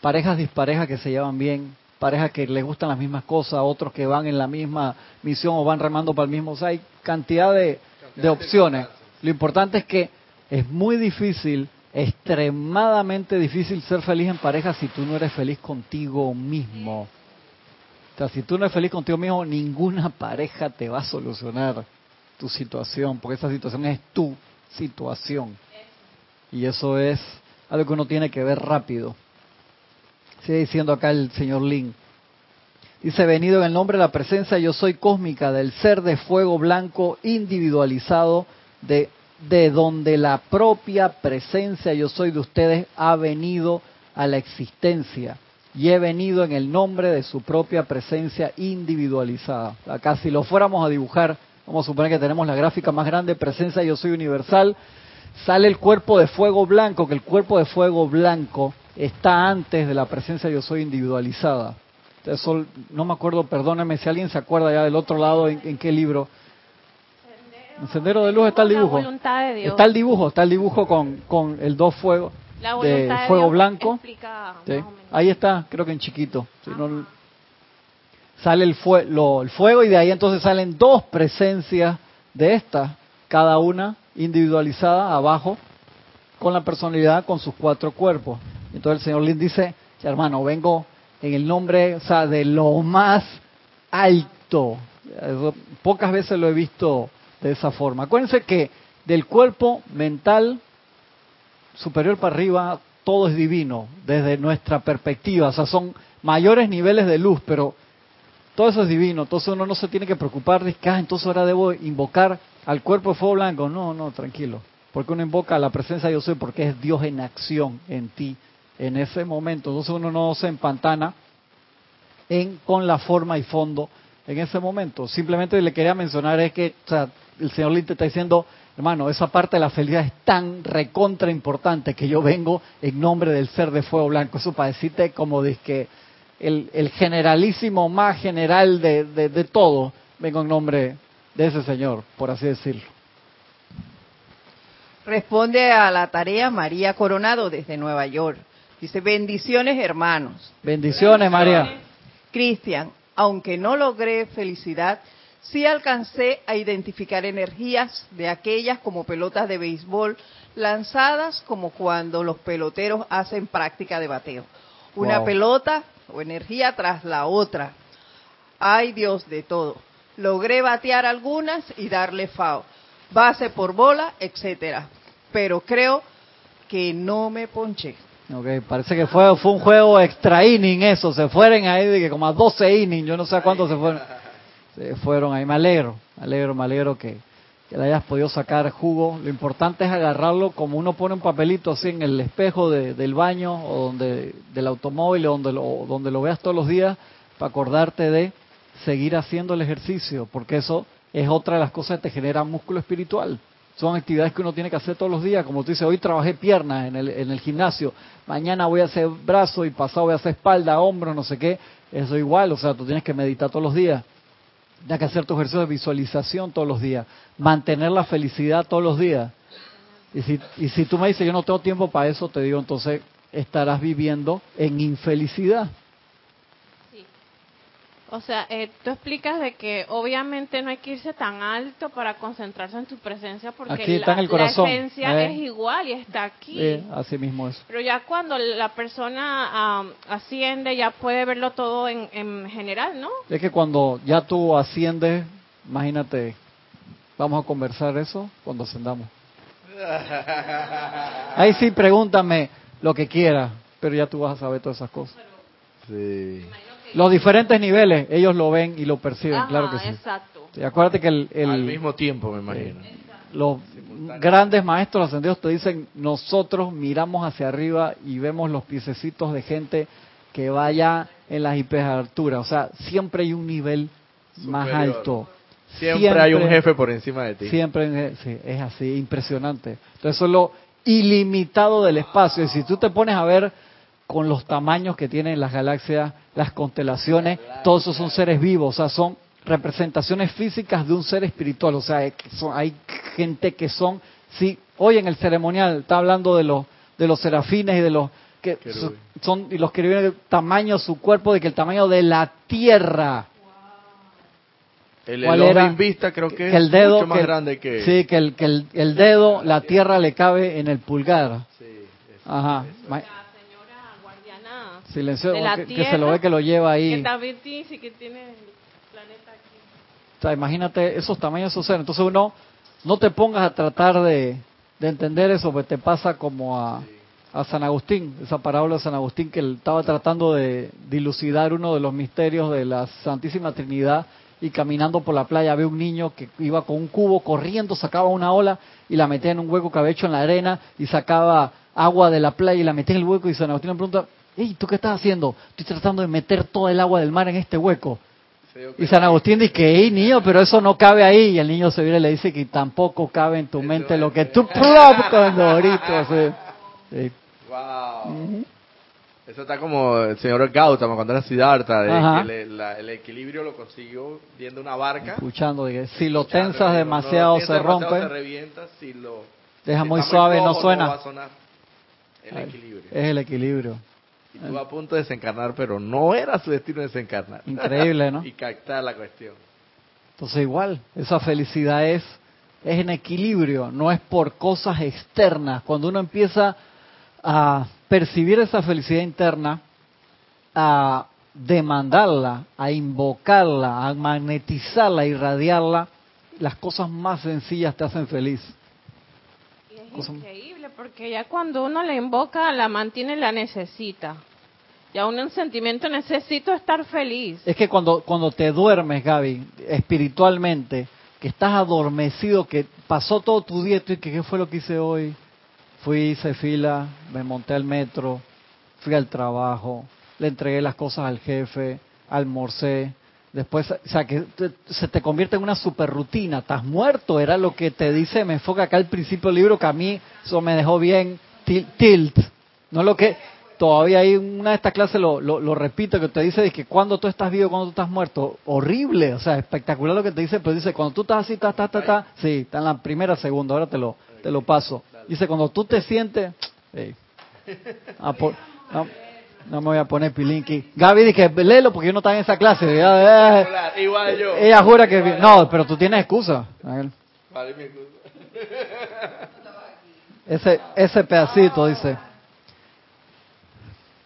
parejas disparejas que se llevan bien, parejas que les gustan las mismas cosas, otros que van en la misma misión o van remando para el mismo. O sea, hay cantidad de, de opciones. Lo importante es que es muy difícil, extremadamente difícil ser feliz en pareja si tú no eres feliz contigo mismo. O sea, si tú no eres feliz contigo mismo, ninguna pareja te va a solucionar tu situación, porque esa situación es tu situación. Y eso es algo que uno tiene que ver rápido. Sigue diciendo acá el señor Lin. Dice, venido en el nombre de la presencia, yo soy cósmica del ser de fuego blanco individualizado de, de donde la propia presencia yo soy de ustedes ha venido a la existencia. Y he venido en el nombre de su propia presencia individualizada. Acá si lo fuéramos a dibujar, vamos a suponer que tenemos la gráfica más grande, presencia yo soy universal, sale el cuerpo de fuego blanco, que el cuerpo de fuego blanco está antes de la presencia yo soy individualizada. Eso, no me acuerdo, perdóneme si alguien se acuerda ya del otro lado en, qué libro. En Sendero de Luz está el dibujo. Está el dibujo, está el dibujo con, con el dos fuegos de fuego blanco. Ahí está, creo que en chiquito. sale el, el fuego y de ahí entonces salen dos presencias de estas, cada una individualizada abajo, con la personalidad, con sus cuatro cuerpos. Entonces el señor Lin dice, hermano, vengo en el nombre, o sea, de lo más alto. Pocas veces lo he visto de esa forma. Acuérdense que del cuerpo mental superior para arriba todo es divino desde nuestra perspectiva, o sea, son mayores niveles de luz, pero todo eso es divino, entonces uno no se tiene que preocupar de que ah, entonces ahora debo invocar al cuerpo de fuego blanco. No, no, tranquilo, porque uno invoca la presencia de Dios porque es Dios en acción en ti en ese momento. Entonces uno no se empantana en, con la forma y fondo en ese momento. Simplemente le quería mencionar es que el Señor Linte está diciendo, hermano, esa parte de la felicidad es tan recontra importante que yo vengo en nombre del ser de fuego blanco. Eso para decirte como de que el, generalísimo más general de todo, vengo en nombre de ese Señor, por así decirlo. Responde a la tarea María Coronado desde Nueva York. Dice, bendiciones hermanos. Bendiciones, María. Cristian, aunque no logré felicidad, sí alcancé a identificar energías de aquellas como pelotas de béisbol lanzadas como cuando los peloteros hacen práctica de bateo. Una pelota o energía tras la otra. Ay Dios de todo. Logré batear algunas y darle FAO, base por bola, etcétera. Pero creo que no me ponché. Ok, parece que fue, fue un juego extra inning eso, se fueron ahí de que como a 12 innings, yo no sé a cuántos se fueron. Se fueron ahí, me alegro, me alegro, me alegro que, que le hayas podido sacar jugo. Lo importante es agarrarlo como uno pone un papelito así en el espejo del baño o donde del automóvil o donde lo, donde lo veas todos los días para acordarte de seguir haciendo el ejercicio, porque eso es otra de las cosas que te genera músculo espiritual. Son actividades que uno tiene que hacer todos los días. Como tú dices, hoy trabajé piernas en el, en el gimnasio, mañana voy a hacer brazo y pasado voy a hacer espalda, hombro, no sé qué. Eso igual, o sea, tú tienes que meditar todos los días. Tienes que hacer tu ejercicio de visualización todos los días. Mantener la felicidad todos los días. Y si, y si tú me dices, yo no tengo tiempo para eso, te digo, entonces estarás viviendo en infelicidad. O sea, eh, tú explicas de que obviamente no hay que irse tan alto para concentrarse en tu presencia porque la, esencia eh. es igual y está aquí. Eh, así mismo es. Pero ya cuando la persona asciende ya puede verlo todo en, en general, ¿no? Es que cuando ya tú asciendes, imagínate, vamos a conversar eso cuando ascendamos. Ahí sí, pregúntame lo que quieras, pero ya tú vas a saber todas esas cosas. Sí. Los diferentes niveles, ellos lo ven y lo perciben, claro que sí. Exacto. acuérdate que el, Al mismo tiempo, me imagino. los grandes maestros ascendidos te dicen, nosotros miramos hacia arriba y vemos los piececitos de gente que vaya en las hiperalturas. O sea, siempre hay un nivel más alto. Siempre, hay un jefe por encima de ti. Siempre sí, es así, impresionante. Entonces eso es lo ilimitado del espacio. Y si tú te pones a ver con los tamaños que tienen las galaxias, las constelaciones, todos esos son seres vivos, o sea, son representaciones físicas de un ser espiritual, o sea, hay gente que son, sí, hoy en el ceremonial está hablando de los de los serafines y de los que son y los que viven el tamaño de su cuerpo, de que el tamaño de la tierra. El ¿Cuál era? Creo que, el dedo, mucho más grande que... Sí, que el, que el, dedo, la tierra le cabe en el pulgar. Sí, Ajá. La señora Silencio, que, se lo ve que lo lleva ahí. Que también que tiene el planeta aquí. O sea, imagínate esos tamaños de Entonces uno, no te pongas a tratar de, de entender eso, pues te pasa como a, a San Agustín, esa parábola de San Agustín que él estaba tratando de dilucidar uno de los misterios de la Santísima Trinidad y caminando por la playa ve un niño que iba con un cubo corriendo, sacaba una ola y la metía en un hueco que había hecho en la arena y sacaba agua de la playa y la metía en el hueco y San Agustín le pregunta, hey, ¿tú qué estás haciendo? Estoy tratando de meter toda el agua del mar en este hueco. Y San Agustín dice que, hey, niño, pero eso no cabe ahí. Y el niño se viene y le dice que tampoco cabe en tu mente lo que tú cuando ahorita. Sí. Wow. Eso está como el señor Gautama cuando era Siddhartha, de que el equilibrio lo consiguió viendo una barca. Escuchando, de que si lo tensas demasiado se rompe. se revienta, si lo deja muy suave no suena. El equilibrio. Es el equilibrio. Y tú a punto de desencarnar, pero no era su destino desencarnar. Increíble, ¿no? y captar la cuestión. Entonces igual, esa felicidad es, es en equilibrio, no es por cosas externas. Cuando uno empieza a percibir esa felicidad interna, a demandarla, a invocarla, a magnetizarla, a irradiarla, las cosas más sencillas te hacen feliz. es increíble porque ya cuando uno la invoca, la mantiene, la necesita. Ya uno un sentimiento necesito estar feliz. Es que cuando, cuando te duermes, Gaby, espiritualmente, que estás adormecido, que pasó todo tu día, y que qué fue lo que hice hoy, Fui, hice fila, me monté al metro, fui al trabajo, le entregué las cosas al jefe, almorcé, después, o sea, que se te convierte en una super rutina, estás muerto, era lo que te dice, me enfoca acá al principio del libro, que a mí eso me dejó bien tilt, no lo que, todavía hay una de estas clases lo, lo, repito, que te dice de que cuando tú estás vivo, cuando tú estás muerto, horrible, o sea, espectacular lo que te dice, pero dice, cuando tú estás así, ta, ta, ta, ta, sí, está en la primera, segunda, ahora te lo, te lo paso. Dice, cuando tú te sientes... Ah, no, me voy a poner pilinqui. Gaby dice, léelo porque yo no estaba en esa clase. Eh, Igual yo. Ella jura que... No, pero tú tienes excusa. Vale, mi excusa. Ese, ese pedacito dice...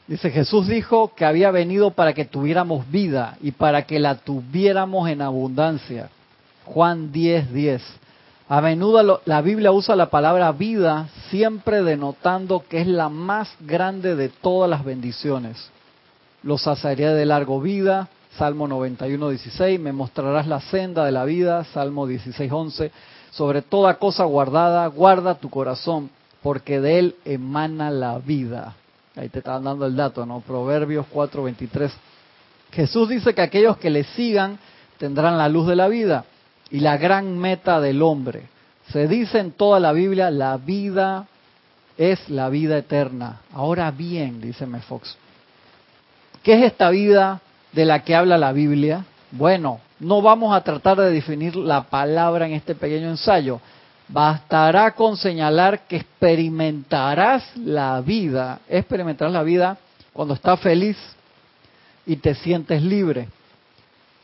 Dice, Jesús dijo que había venido para que tuviéramos vida y para que la tuviéramos en abundancia. Juan 10, 10. A menudo la Biblia usa la palabra vida siempre denotando que es la más grande de todas las bendiciones. Los saciaré de largo vida, Salmo 91, 16, me mostrarás la senda de la vida, Salmo 16, 11. Sobre toda cosa guardada, guarda tu corazón, porque de él emana la vida. Ahí te están dando el dato, ¿no? Proverbios 4, 23. Jesús dice que aquellos que le sigan tendrán la luz de la vida y la gran meta del hombre. Se dice en toda la Biblia, la vida es la vida eterna. Ahora bien, dice Fox, ¿qué es esta vida de la que habla la Biblia? Bueno, no vamos a tratar de definir la palabra en este pequeño ensayo. Bastará con señalar que experimentarás la vida, experimentarás la vida cuando estás feliz y te sientes libre,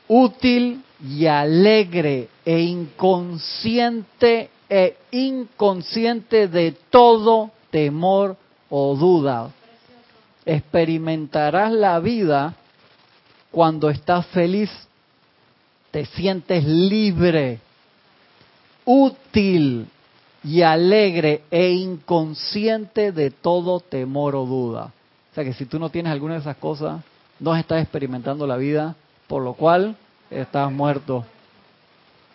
útil y alegre e inconsciente e inconsciente de todo temor o duda. Experimentarás la vida cuando estás feliz, te sientes libre, útil y alegre e inconsciente de todo temor o duda. O sea que si tú no tienes alguna de esas cosas, no estás experimentando la vida, por lo cual estás muerto.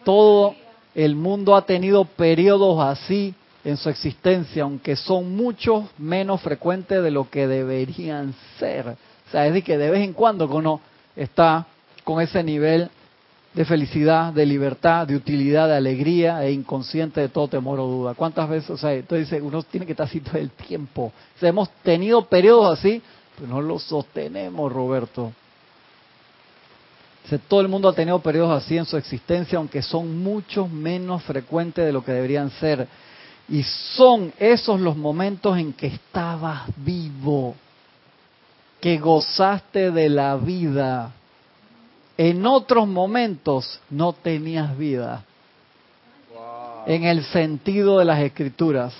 Todo el mundo ha tenido periodos así en su existencia, aunque son mucho menos frecuentes de lo que deberían ser. O sea, es decir, que de vez en cuando uno está con ese nivel de felicidad, de libertad, de utilidad, de alegría e inconsciente de todo temor o duda. ¿Cuántas veces? O sea, entonces uno tiene que estar así todo el tiempo. O sea, hemos tenido periodos así, pero no los sostenemos, Roberto todo el mundo ha tenido periodos así en su existencia, aunque son mucho menos frecuentes de lo que deberían ser. Y son esos los momentos en que estabas vivo, que gozaste de la vida, en otros momentos no tenías vida. En el sentido de las escrituras.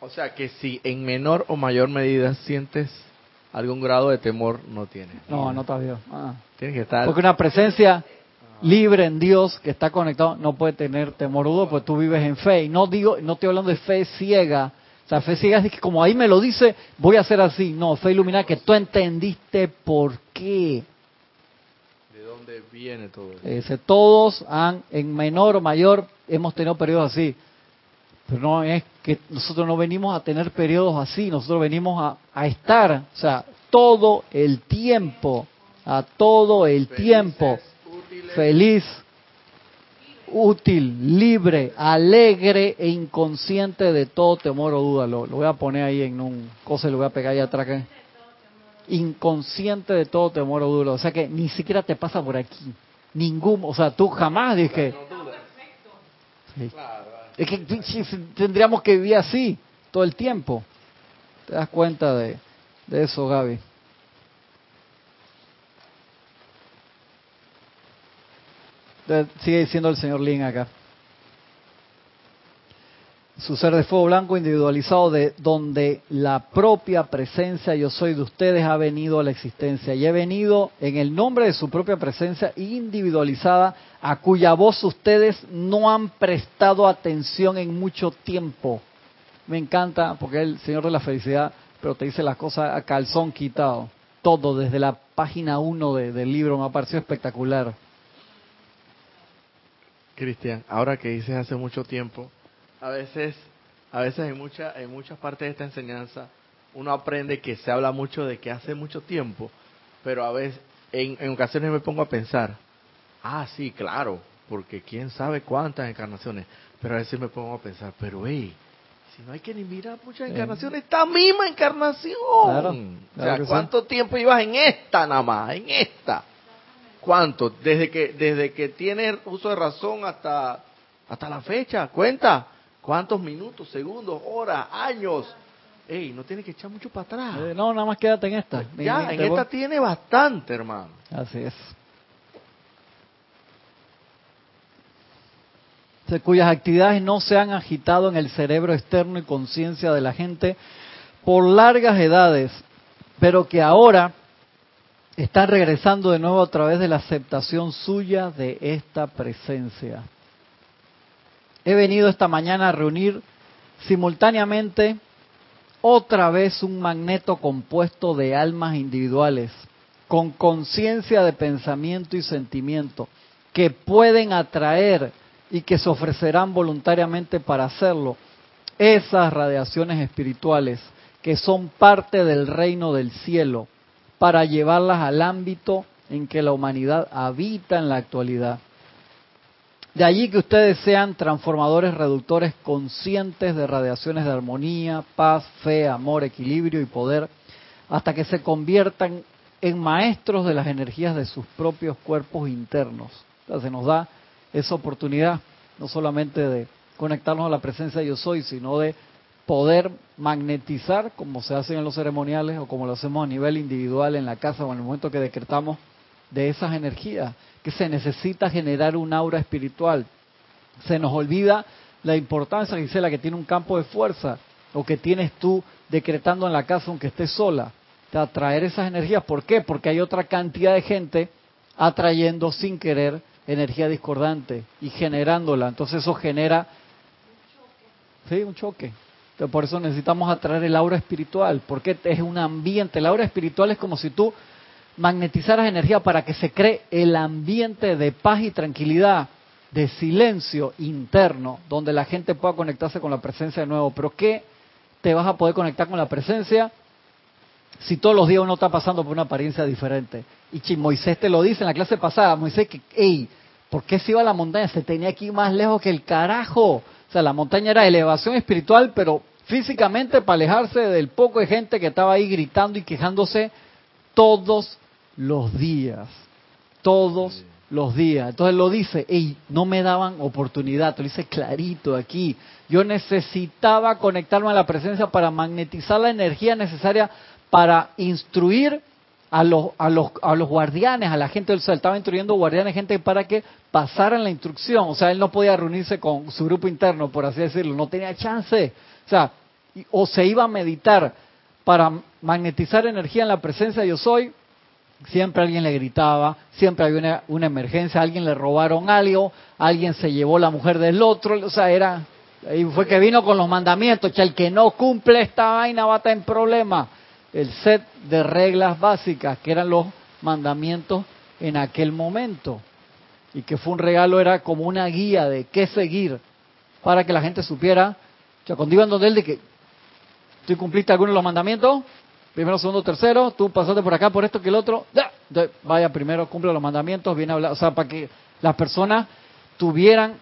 O sea que si en menor o mayor medida sientes algún grado de temor, no tienes. No, no está bien. Ah. Tienes que estar. Porque una presencia libre en Dios que está conectado no puede tener temor dudo, pues tú vives en fe. Y no digo, no estoy hablando de fe ciega. O sea, fe ciega es que como ahí me lo dice, voy a hacer así. No, fe iluminada que tú entendiste por qué. ¿De dónde viene todo eso? todos han, en menor o mayor, hemos tenido periodos así. Pero no es que nosotros no venimos a tener periodos así, nosotros venimos a, a estar, o sea, todo el tiempo, a todo el tiempo feliz, útil, libre, alegre e inconsciente de todo temor o duda. Lo, voy a poner ahí en un cosa y lo voy a pegar ahí atrás. Inconsciente de todo temor o duda. O sea que ni siquiera te pasa por aquí. Ningún, o sea, tú jamás dije. Es que tendríamos que vivir así todo el tiempo. ¿Te das cuenta de, de eso, Gaby? Sigue diciendo el señor Lin acá. Su ser de fuego blanco individualizado de donde la propia presencia yo soy de ustedes ha venido a la existencia y he venido en el nombre de su propia presencia individualizada a cuya voz ustedes no han prestado atención en mucho tiempo. Me encanta porque el Señor de la Felicidad, pero te dice las cosas a calzón quitado. Todo desde la página 1 del libro me ha parecido espectacular. Cristian, ahora que dices hace mucho tiempo, a veces, a veces en, mucha, en muchas partes de esta enseñanza uno aprende que se habla mucho de que hace mucho tiempo, pero a veces, en, en ocasiones me pongo a pensar, ah, sí, claro, porque quién sabe cuántas encarnaciones, pero a veces me pongo a pensar, pero hey, si no hay que ni mirar muchas encarnaciones, esta misma encarnación. Claro, o sea, ¿cuánto tiempo ibas en esta nada más? En esta. ¿Cuánto? Desde que, desde que tiene uso de razón hasta, hasta la fecha. Cuenta. ¿Cuántos minutos, segundos, horas, años? Ey, no tiene que echar mucho para atrás. Eh, no, nada más quédate en esta. Ya, en esta tiene bastante, hermano. Así es. cuyas actividades no se han agitado en el cerebro externo y conciencia de la gente por largas edades, pero que ahora están regresando de nuevo a través de la aceptación suya de esta presencia. He venido esta mañana a reunir simultáneamente otra vez un magneto compuesto de almas individuales con conciencia de pensamiento y sentimiento que pueden atraer y que se ofrecerán voluntariamente para hacerlo esas radiaciones espirituales que son parte del reino del cielo para llevarlas al ámbito en que la humanidad habita en la actualidad. De allí que ustedes sean transformadores reductores conscientes de radiaciones de armonía, paz, fe, amor, equilibrio y poder, hasta que se conviertan en maestros de las energías de sus propios cuerpos internos. Entonces se nos da esa oportunidad, no solamente de conectarnos a la presencia de yo soy, sino de poder magnetizar, como se hace en los ceremoniales o como lo hacemos a nivel individual en la casa o en el momento que decretamos, de esas energías, que se necesita generar un aura espiritual. Se nos olvida la importancia, la que tiene un campo de fuerza, o que tienes tú decretando en la casa aunque estés sola, de atraer esas energías. ¿Por qué? Porque hay otra cantidad de gente atrayendo sin querer energía discordante y generándola. Entonces eso genera... Sí, un choque por eso necesitamos atraer el aura espiritual, porque es un ambiente. El aura espiritual es como si tú magnetizaras energía para que se cree el ambiente de paz y tranquilidad, de silencio interno, donde la gente pueda conectarse con la presencia de nuevo. Pero ¿qué te vas a poder conectar con la presencia si todos los días uno está pasando por una apariencia diferente? Y Moisés te lo dice en la clase pasada, Moisés que, hey, ¿por qué se iba a la montaña? Se tenía aquí más lejos que el carajo. O sea, la montaña era elevación espiritual, pero físicamente para alejarse del poco de gente que estaba ahí gritando y quejándose todos los días. Todos los días. Entonces lo dice, y no me daban oportunidad, lo dice clarito aquí. Yo necesitaba conectarme a la presencia para magnetizar la energía necesaria para instruir a los, a los, a los guardianes, a la gente del sol, estaba instruyendo guardianes, gente para que pasaran la instrucción. O sea, él no podía reunirse con su grupo interno, por así decirlo, no tenía chance. O sea, o se iba a meditar para magnetizar energía en la presencia de yo soy, siempre alguien le gritaba, siempre había una, emergencia, alguien le robaron algo, alguien se llevó la mujer del otro, o sea, era, ahí fue que vino con los mandamientos, que el que no cumple esta vaina va a estar en problema el set de reglas básicas que eran los mandamientos en aquel momento. Y que fue un regalo, era como una guía de qué seguir para que la gente supiera, o sea, cuando iban donde él de que tú cumpliste algunos de los mandamientos, primero, segundo, tercero, tú pasaste por acá por esto que el otro, vaya primero, cumple los mandamientos, viene a hablar, o sea, para que las personas tuvieran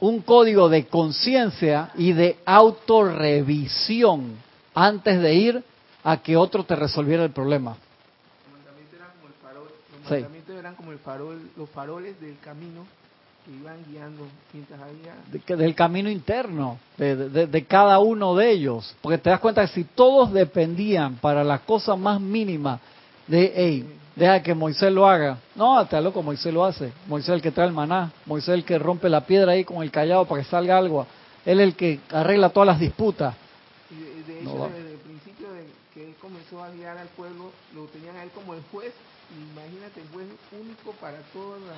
un código de conciencia y de autorrevisión antes de ir a que otro te resolviera el problema. Los mandamientos eran como el farol, los mandamientos eran como el farol, los faroles del camino que iban guiando mientras había... del camino interno, de, de, cada uno de ellos. Porque te das cuenta que si todos dependían para las cosas más mínimas de, hey, deja que Moisés lo haga. No, hasta loco, Moisés lo hace. Moisés es el que trae el maná. Moisés es el que rompe la piedra ahí con el callado para que salga algo. Él es el que arregla todas las disputas. Y de, hecho, comenzó a guiar al pueblo, lo tenían a él como el juez, imagínate, el juez único para toda la...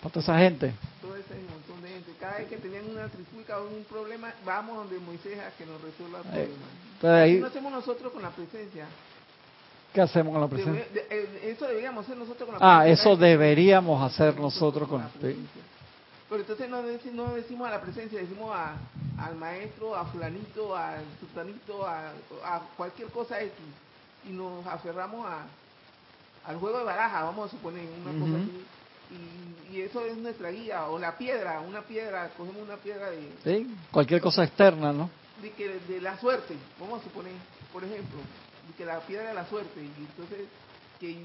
Para toda esa gente. Todo ese montón de gente. Cada vez que tenían una trifulca o un problema, vamos donde Moisés a que nos resuelva el problema. ahí, ¿Qué hacemos nosotros con la presencia? ¿Qué hacemos con la presencia? Eso deberíamos hacer nosotros con la presencia. Ah, eso deberíamos hacer nosotros con la presencia. Pero entonces no, decimos, no decimos a la presencia, decimos a, al maestro, a fulanito, al sultanito, a, a cualquier cosa X. Y nos aferramos a, al juego de baraja, vamos a suponer, una cosa así. Y, y, eso es nuestra guía, o la piedra, una piedra, cogemos una piedra de... Sí, cualquier cosa externa, ¿no? De, que, de la suerte, vamos a suponer, por ejemplo, de que la piedra de la suerte, y entonces que,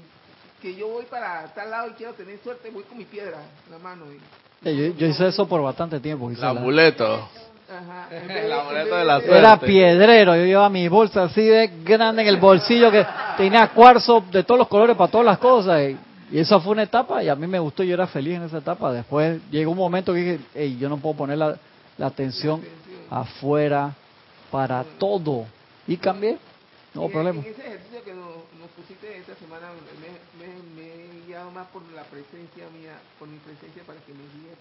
que yo voy para tal lado y quiero tener suerte, voy con mi piedra en la mano. Y, yo, hice eso por bastante tiempo. El amuleto. el amuleto de la suerte. Era piedrero, yo llevaba mi bolsa así de grande en el bolsillo que tenía cuarzo de todos los colores para todas las cosas. Y, esa fue una etapa y a mí me gustó, yo era feliz en esa etapa. Después llegó un momento que dije, hey, yo no puedo poner la, atención afuera para todo. Y cambié, no problema. ese ejercicio que nos, pusiste esta semana me más por la presencia mía, por mi presencia para que me guíe.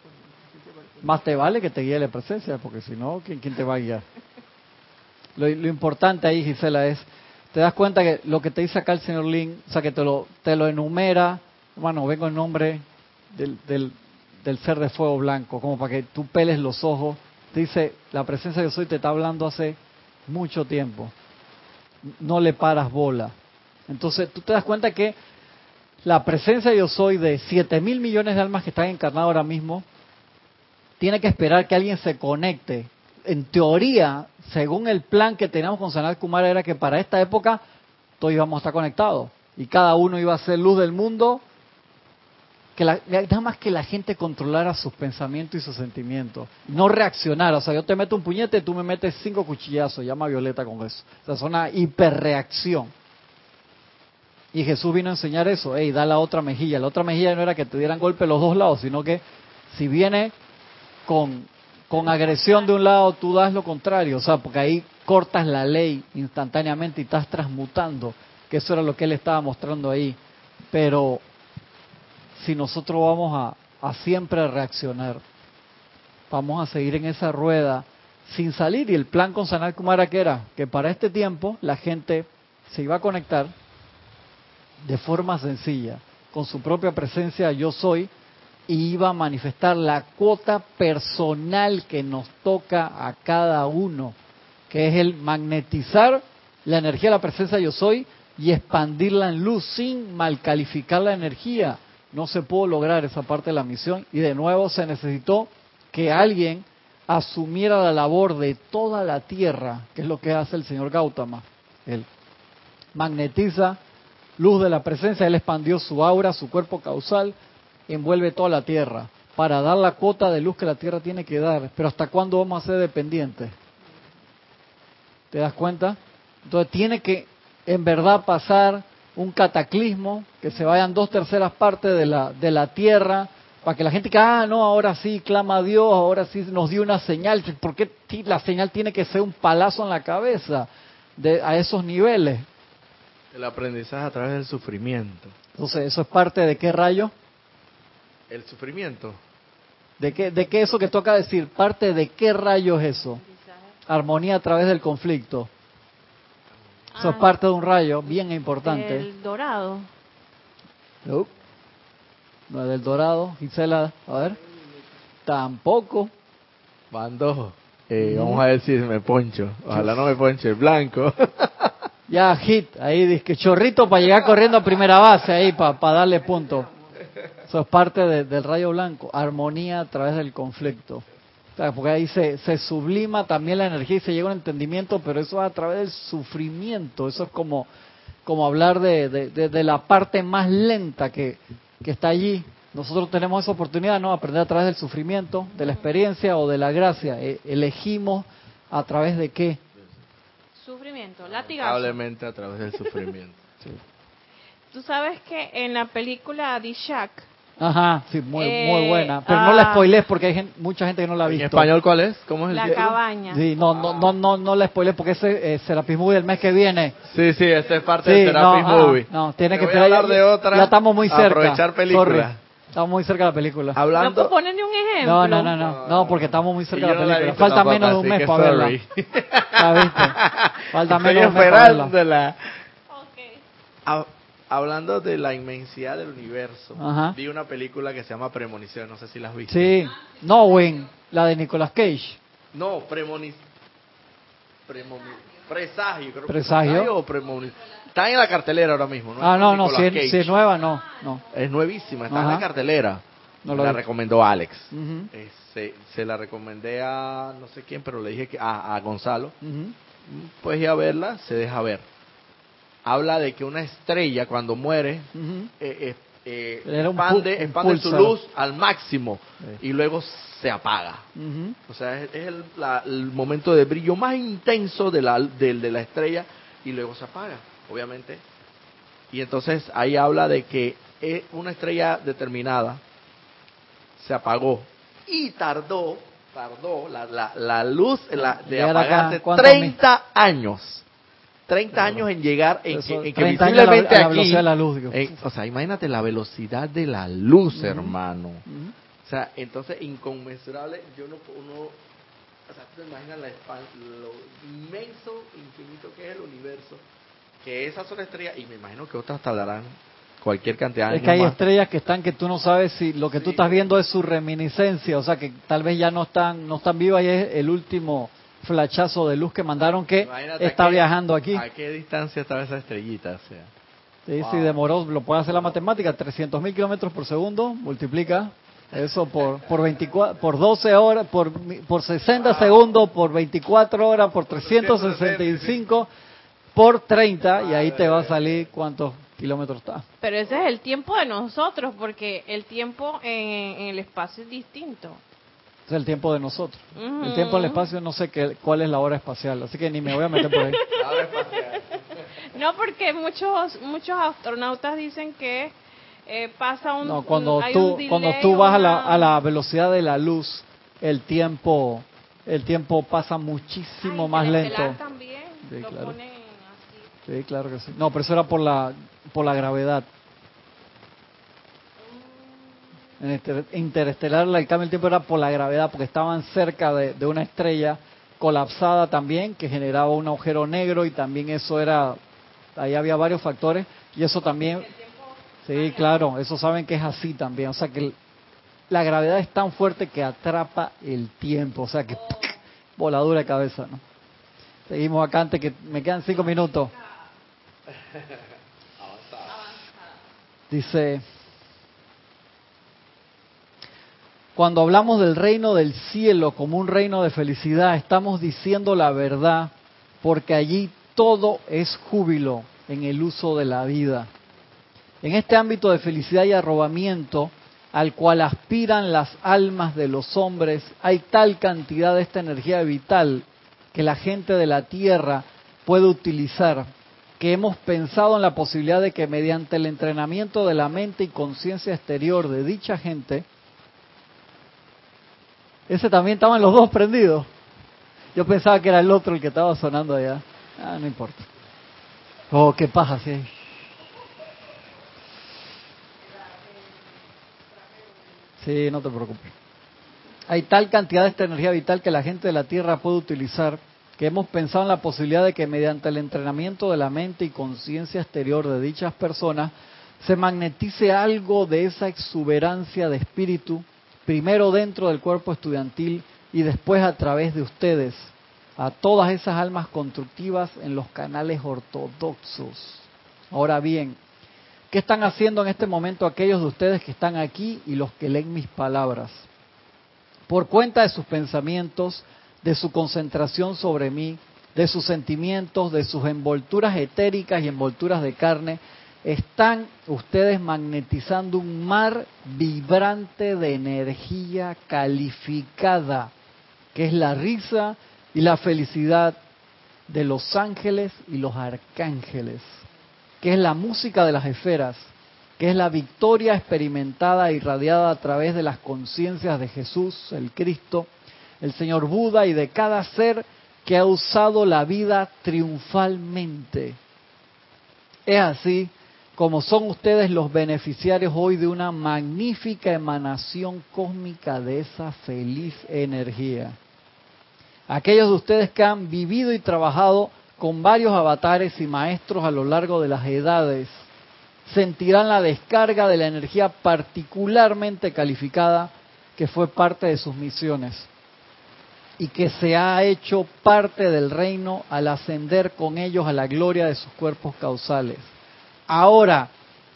Más te vale que te guíe la presencia, porque si no, ¿quién, ¿quién te va a guiar? Lo, importante ahí, Gisela, es, te das cuenta que lo que te dice acá el señor Lin, o sea, que te lo, te lo enumera, bueno, vengo en nombre del, del, ser de fuego blanco, como para que tú peles los ojos. Te dice, la presencia de soy te está hablando hace mucho tiempo. No le paras bola. Entonces, tú te das cuenta que la presencia yo soy de 7 mil millones de almas que están encarnadas ahora mismo, tiene que esperar que alguien se conecte. En teoría, según el plan que teníamos con Sanat Kumara, era que para esta época todos íbamos a estar conectados y cada uno iba a ser luz del mundo. Que nada más que la gente controlara sus pensamientos y sus sentimientos, no reaccionara. O sea, yo te meto un puñete, tú me metes cinco cuchillazos, llama Violeta con eso. O sea, es una hiperreacción. Y Jesús vino a enseñar eso, hey, da la otra mejilla. La otra mejilla no era que te dieran golpe los dos lados, sino que si viene con, con agresión de un lado, tú das lo contrario. O sea, porque ahí cortas la ley instantáneamente y estás transmutando, que eso era lo que él estaba mostrando ahí. Pero si nosotros vamos a, a siempre reaccionar, vamos a seguir en esa rueda sin salir. Y el plan con Sanal Kumara que era que para este tiempo la gente se iba a conectar de forma sencilla, con su propia presencia yo soy, y iba a manifestar la cuota personal que nos toca a cada uno, que es el magnetizar la energía la presencia yo soy y expandirla en luz sin mal calificar la energía. No se pudo lograr esa parte de la misión y de nuevo se necesitó que alguien asumiera la labor de toda la tierra, que es lo que hace el señor Gautama. Él magnetiza luz de la presencia, Él expandió su aura, su cuerpo causal, envuelve toda la tierra para dar la cuota de luz que la tierra tiene que dar. Pero ¿hasta cuándo vamos a ser dependientes? ¿Te das cuenta? Entonces tiene que en verdad pasar un cataclismo, que se vayan dos terceras partes de la, de la tierra, para que la gente diga, ah, no, ahora sí clama a Dios, ahora sí nos dio una señal. ¿Por qué la señal tiene que ser un palazo en la cabeza de, a esos niveles? El aprendizaje a través del sufrimiento. Entonces, ¿eso es parte de qué rayo? El sufrimiento. ¿De qué, ¿De qué eso que toca decir? ¿Parte de qué rayo es eso? Armonía a través del conflicto. Eso es ah, parte de un rayo bien importante. El dorado. No. No es del dorado. Gisela, a ver. Tampoco. Van dos. Eh, Vamos a ver si me poncho. Ojalá no me ponche el blanco. ya, hit. Ahí dice que chorrito para llegar corriendo a primera base ahí, para darle punto. Eso es parte del rayo blanco. Armonía a través del conflicto. Porque ahí se, se, sublima también la energía y se llega a un entendimiento, pero eso es a través del sufrimiento. Eso es como, como hablar de, de, la parte más lenta que, que está allí. Nosotros tenemos esa oportunidad, ¿no? Aprender a través del sufrimiento, de la experiencia o de la gracia. E, elegimos a través de qué? Sufrimiento, latigazo. Probablemente a través del sufrimiento. Tú sabes que en la película The Shack, Ajá, sí, muy, muy eh, buena. Pero no la ah. spoilees porque hay mucha gente que no la ha visto. ¿En español cuál es? ¿Cómo es el La cabaña. Sí, no, no, no, no, no la spoilees porque ese es Serapis Movie del mes que viene. Sí, sí, ese es parte de Serapis no, Movie. no, tiene que esperar. hablar de otra. Ya estamos muy cerca. Aprovechar película. Estamos muy cerca de la película. Hablando... ¿No ponen ni un ejemplo? No, no, no, no, no, porque estamos muy cerca de la película. Falta menos de un mes para verla. Falta menos de un mes para verla. Okay hablando de la inmensidad del universo, vi una película que se llama Premonición, no sé si la has visto. Sí, no, Wing, la de Nicolas Cage. No, Premonición. presagio, creo presagio. o premonición. Está en la cartelera ahora mismo, ¿no? Ah, no, no, si es, nueva, no, no. Es nuevísima, está en la cartelera. No la recomendó Alex. Eh, se, la recomendé a no sé quién, pero le dije que a, Gonzalo. Pues ir a verla, se deja ver habla de que una estrella cuando muere eh, eh, eh, expande, su luz al máximo y luego se apaga. O sea, es, el, momento de brillo más intenso de la, de, la estrella y luego se apaga, obviamente. Y entonces ahí habla de que una estrella determinada se apagó y tardó, tardó la, la, la luz de apagarse 30 años. 30 años en llegar, en, que, visiblemente aquí. La luz, o sea, imagínate la velocidad de la luz, hermano. O sea, entonces inconmensurable. Yo no, uno, o sea, tú te imaginas la, lo inmenso, infinito que es el universo, que esas son estrellas, y me imagino que otras tardarán cualquier cantidad de años. Es que hay estrellas que están que tú no sabes si lo que tú estás viendo es su reminiscencia, o sea, que tal vez ya no están, no están vivas y es el último flachazo de luz que mandaron que está viajando aquí. ¿A qué distancia estaba esa estrellita? O sea. Sí, si demoró, lo puede hacer la matemática, 300 mil kilómetros por segundo, multiplica eso por por 24, por 12 horas, por, por 60 segundos, por 24 horas, por 365, por 30, y ahí te va a salir cuántos kilómetros está. Pero ese es el tiempo de nosotros, porque el tiempo en el espacio es distinto. Es el tiempo de nosotros. El tiempo del espacio no sé qué, cuál es la hora espacial, así que ni me voy a meter por ahí. no, porque muchos muchos astronautas dicen que eh, pasa un No, cuando tú cuando tú vas a la, a la velocidad de la luz, el tiempo el tiempo pasa muchísimo más lento. También sí, claro. Sí, claro que sí. No, pero eso era por la por la gravedad. En interestelar el cambio del tiempo era por la gravedad, porque estaban cerca de, una estrella colapsada también, que generaba un agujero negro y también eso era, ahí había varios factores y eso también, sí, claro, eso saben que es así también, o sea que la gravedad es tan fuerte que atrapa el tiempo, o sea que voladura de cabeza, ¿no? Seguimos acá antes que me quedan cinco minutos. Dice, Cuando hablamos del reino del cielo como un reino de felicidad, estamos diciendo la verdad, porque allí todo es júbilo en el uso de la vida. En este ámbito de felicidad y arrobamiento, al cual aspiran las almas de los hombres, hay tal cantidad de esta energía vital que la gente de la tierra puede utilizar que hemos pensado en la posibilidad de que mediante el entrenamiento de la mente y conciencia exterior de dicha gente, ese también estaban los dos prendidos. Yo pensaba que era el otro el que estaba sonando allá. Ah, no importa. Oh, qué paja, sí. Sí, no te preocupes. Hay tal cantidad de esta energía vital que la gente de la Tierra puede utilizar que hemos pensado en la posibilidad de que mediante el entrenamiento de la mente y conciencia exterior de dichas personas se magnetice algo de esa exuberancia de espíritu, primero dentro del cuerpo estudiantil y después a través de ustedes, a todas esas almas constructivas en los canales ortodoxos. Ahora bien, ¿qué están haciendo en este momento aquellos de ustedes que están aquí y los que leen mis palabras? Por cuenta de sus pensamientos, de su concentración sobre mí, de sus sentimientos, de sus envolturas etéricas y envolturas de carne, están ustedes magnetizando un mar vibrante de energía calificada, que es la risa y la felicidad de los ángeles y los arcángeles, que es la música de las esferas, que es la victoria experimentada e irradiada a través de las conciencias de Jesús, el Cristo, el señor Buda y de cada ser que ha usado la vida triunfalmente. Es así como son ustedes los beneficiarios hoy de una magnífica emanación cósmica de esa feliz energía. Aquellos de ustedes que han vivido y trabajado con varios avatares y maestros a lo largo de las edades, sentirán la descarga de la energía particularmente calificada que fue parte de sus misiones y que se ha hecho parte del reino al ascender con ellos a la gloria de sus cuerpos causales. Ahora,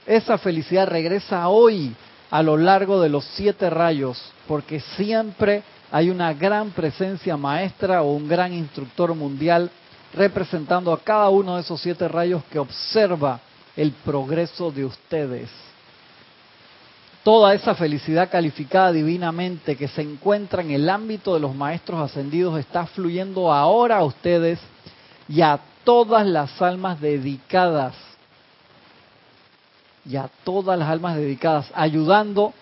esa felicidad regresa hoy a lo largo de los siete rayos, porque siempre hay una gran presencia maestra o un gran instructor mundial representando a cada uno de esos siete rayos que observa el progreso de ustedes. Toda esa felicidad calificada divinamente que se encuentra en el ámbito de los maestros ascendidos está fluyendo ahora a ustedes y a todas las almas dedicadas y a todas las almas dedicadas, ayudando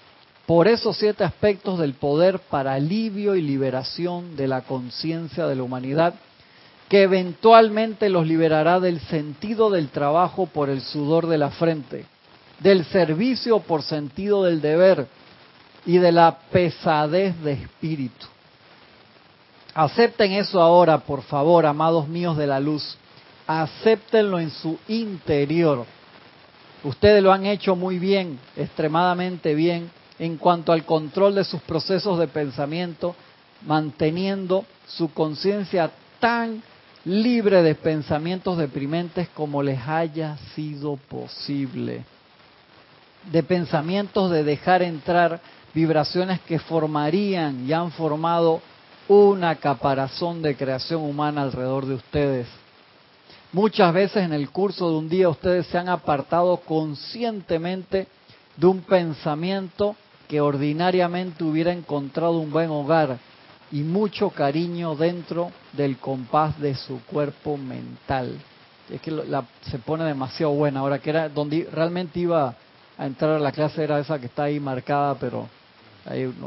por esos siete aspectos del poder para alivio y liberación de la conciencia de la humanidad, que eventualmente los liberará del sentido del trabajo por el sudor de la frente del servicio por sentido del deber y de la pesadez de espíritu. Acepten eso ahora, por favor, amados míos de la luz. Acéptenlo en su interior. Ustedes lo han hecho muy bien, extremadamente bien, en cuanto al control de sus procesos de pensamiento, manteniendo su conciencia tan libre de pensamientos deprimentes como les haya sido posible de pensamientos de dejar entrar vibraciones que formarían y han formado una caparazón de creación humana alrededor de ustedes. Muchas veces en el curso de un día ustedes se han apartado conscientemente de un pensamiento que ordinariamente hubiera encontrado un buen hogar y mucho cariño dentro del compás de su cuerpo mental. Es que se pone demasiado buena ahora que era donde realmente iba a entrar a la clase era esa que está ahí marcada, pero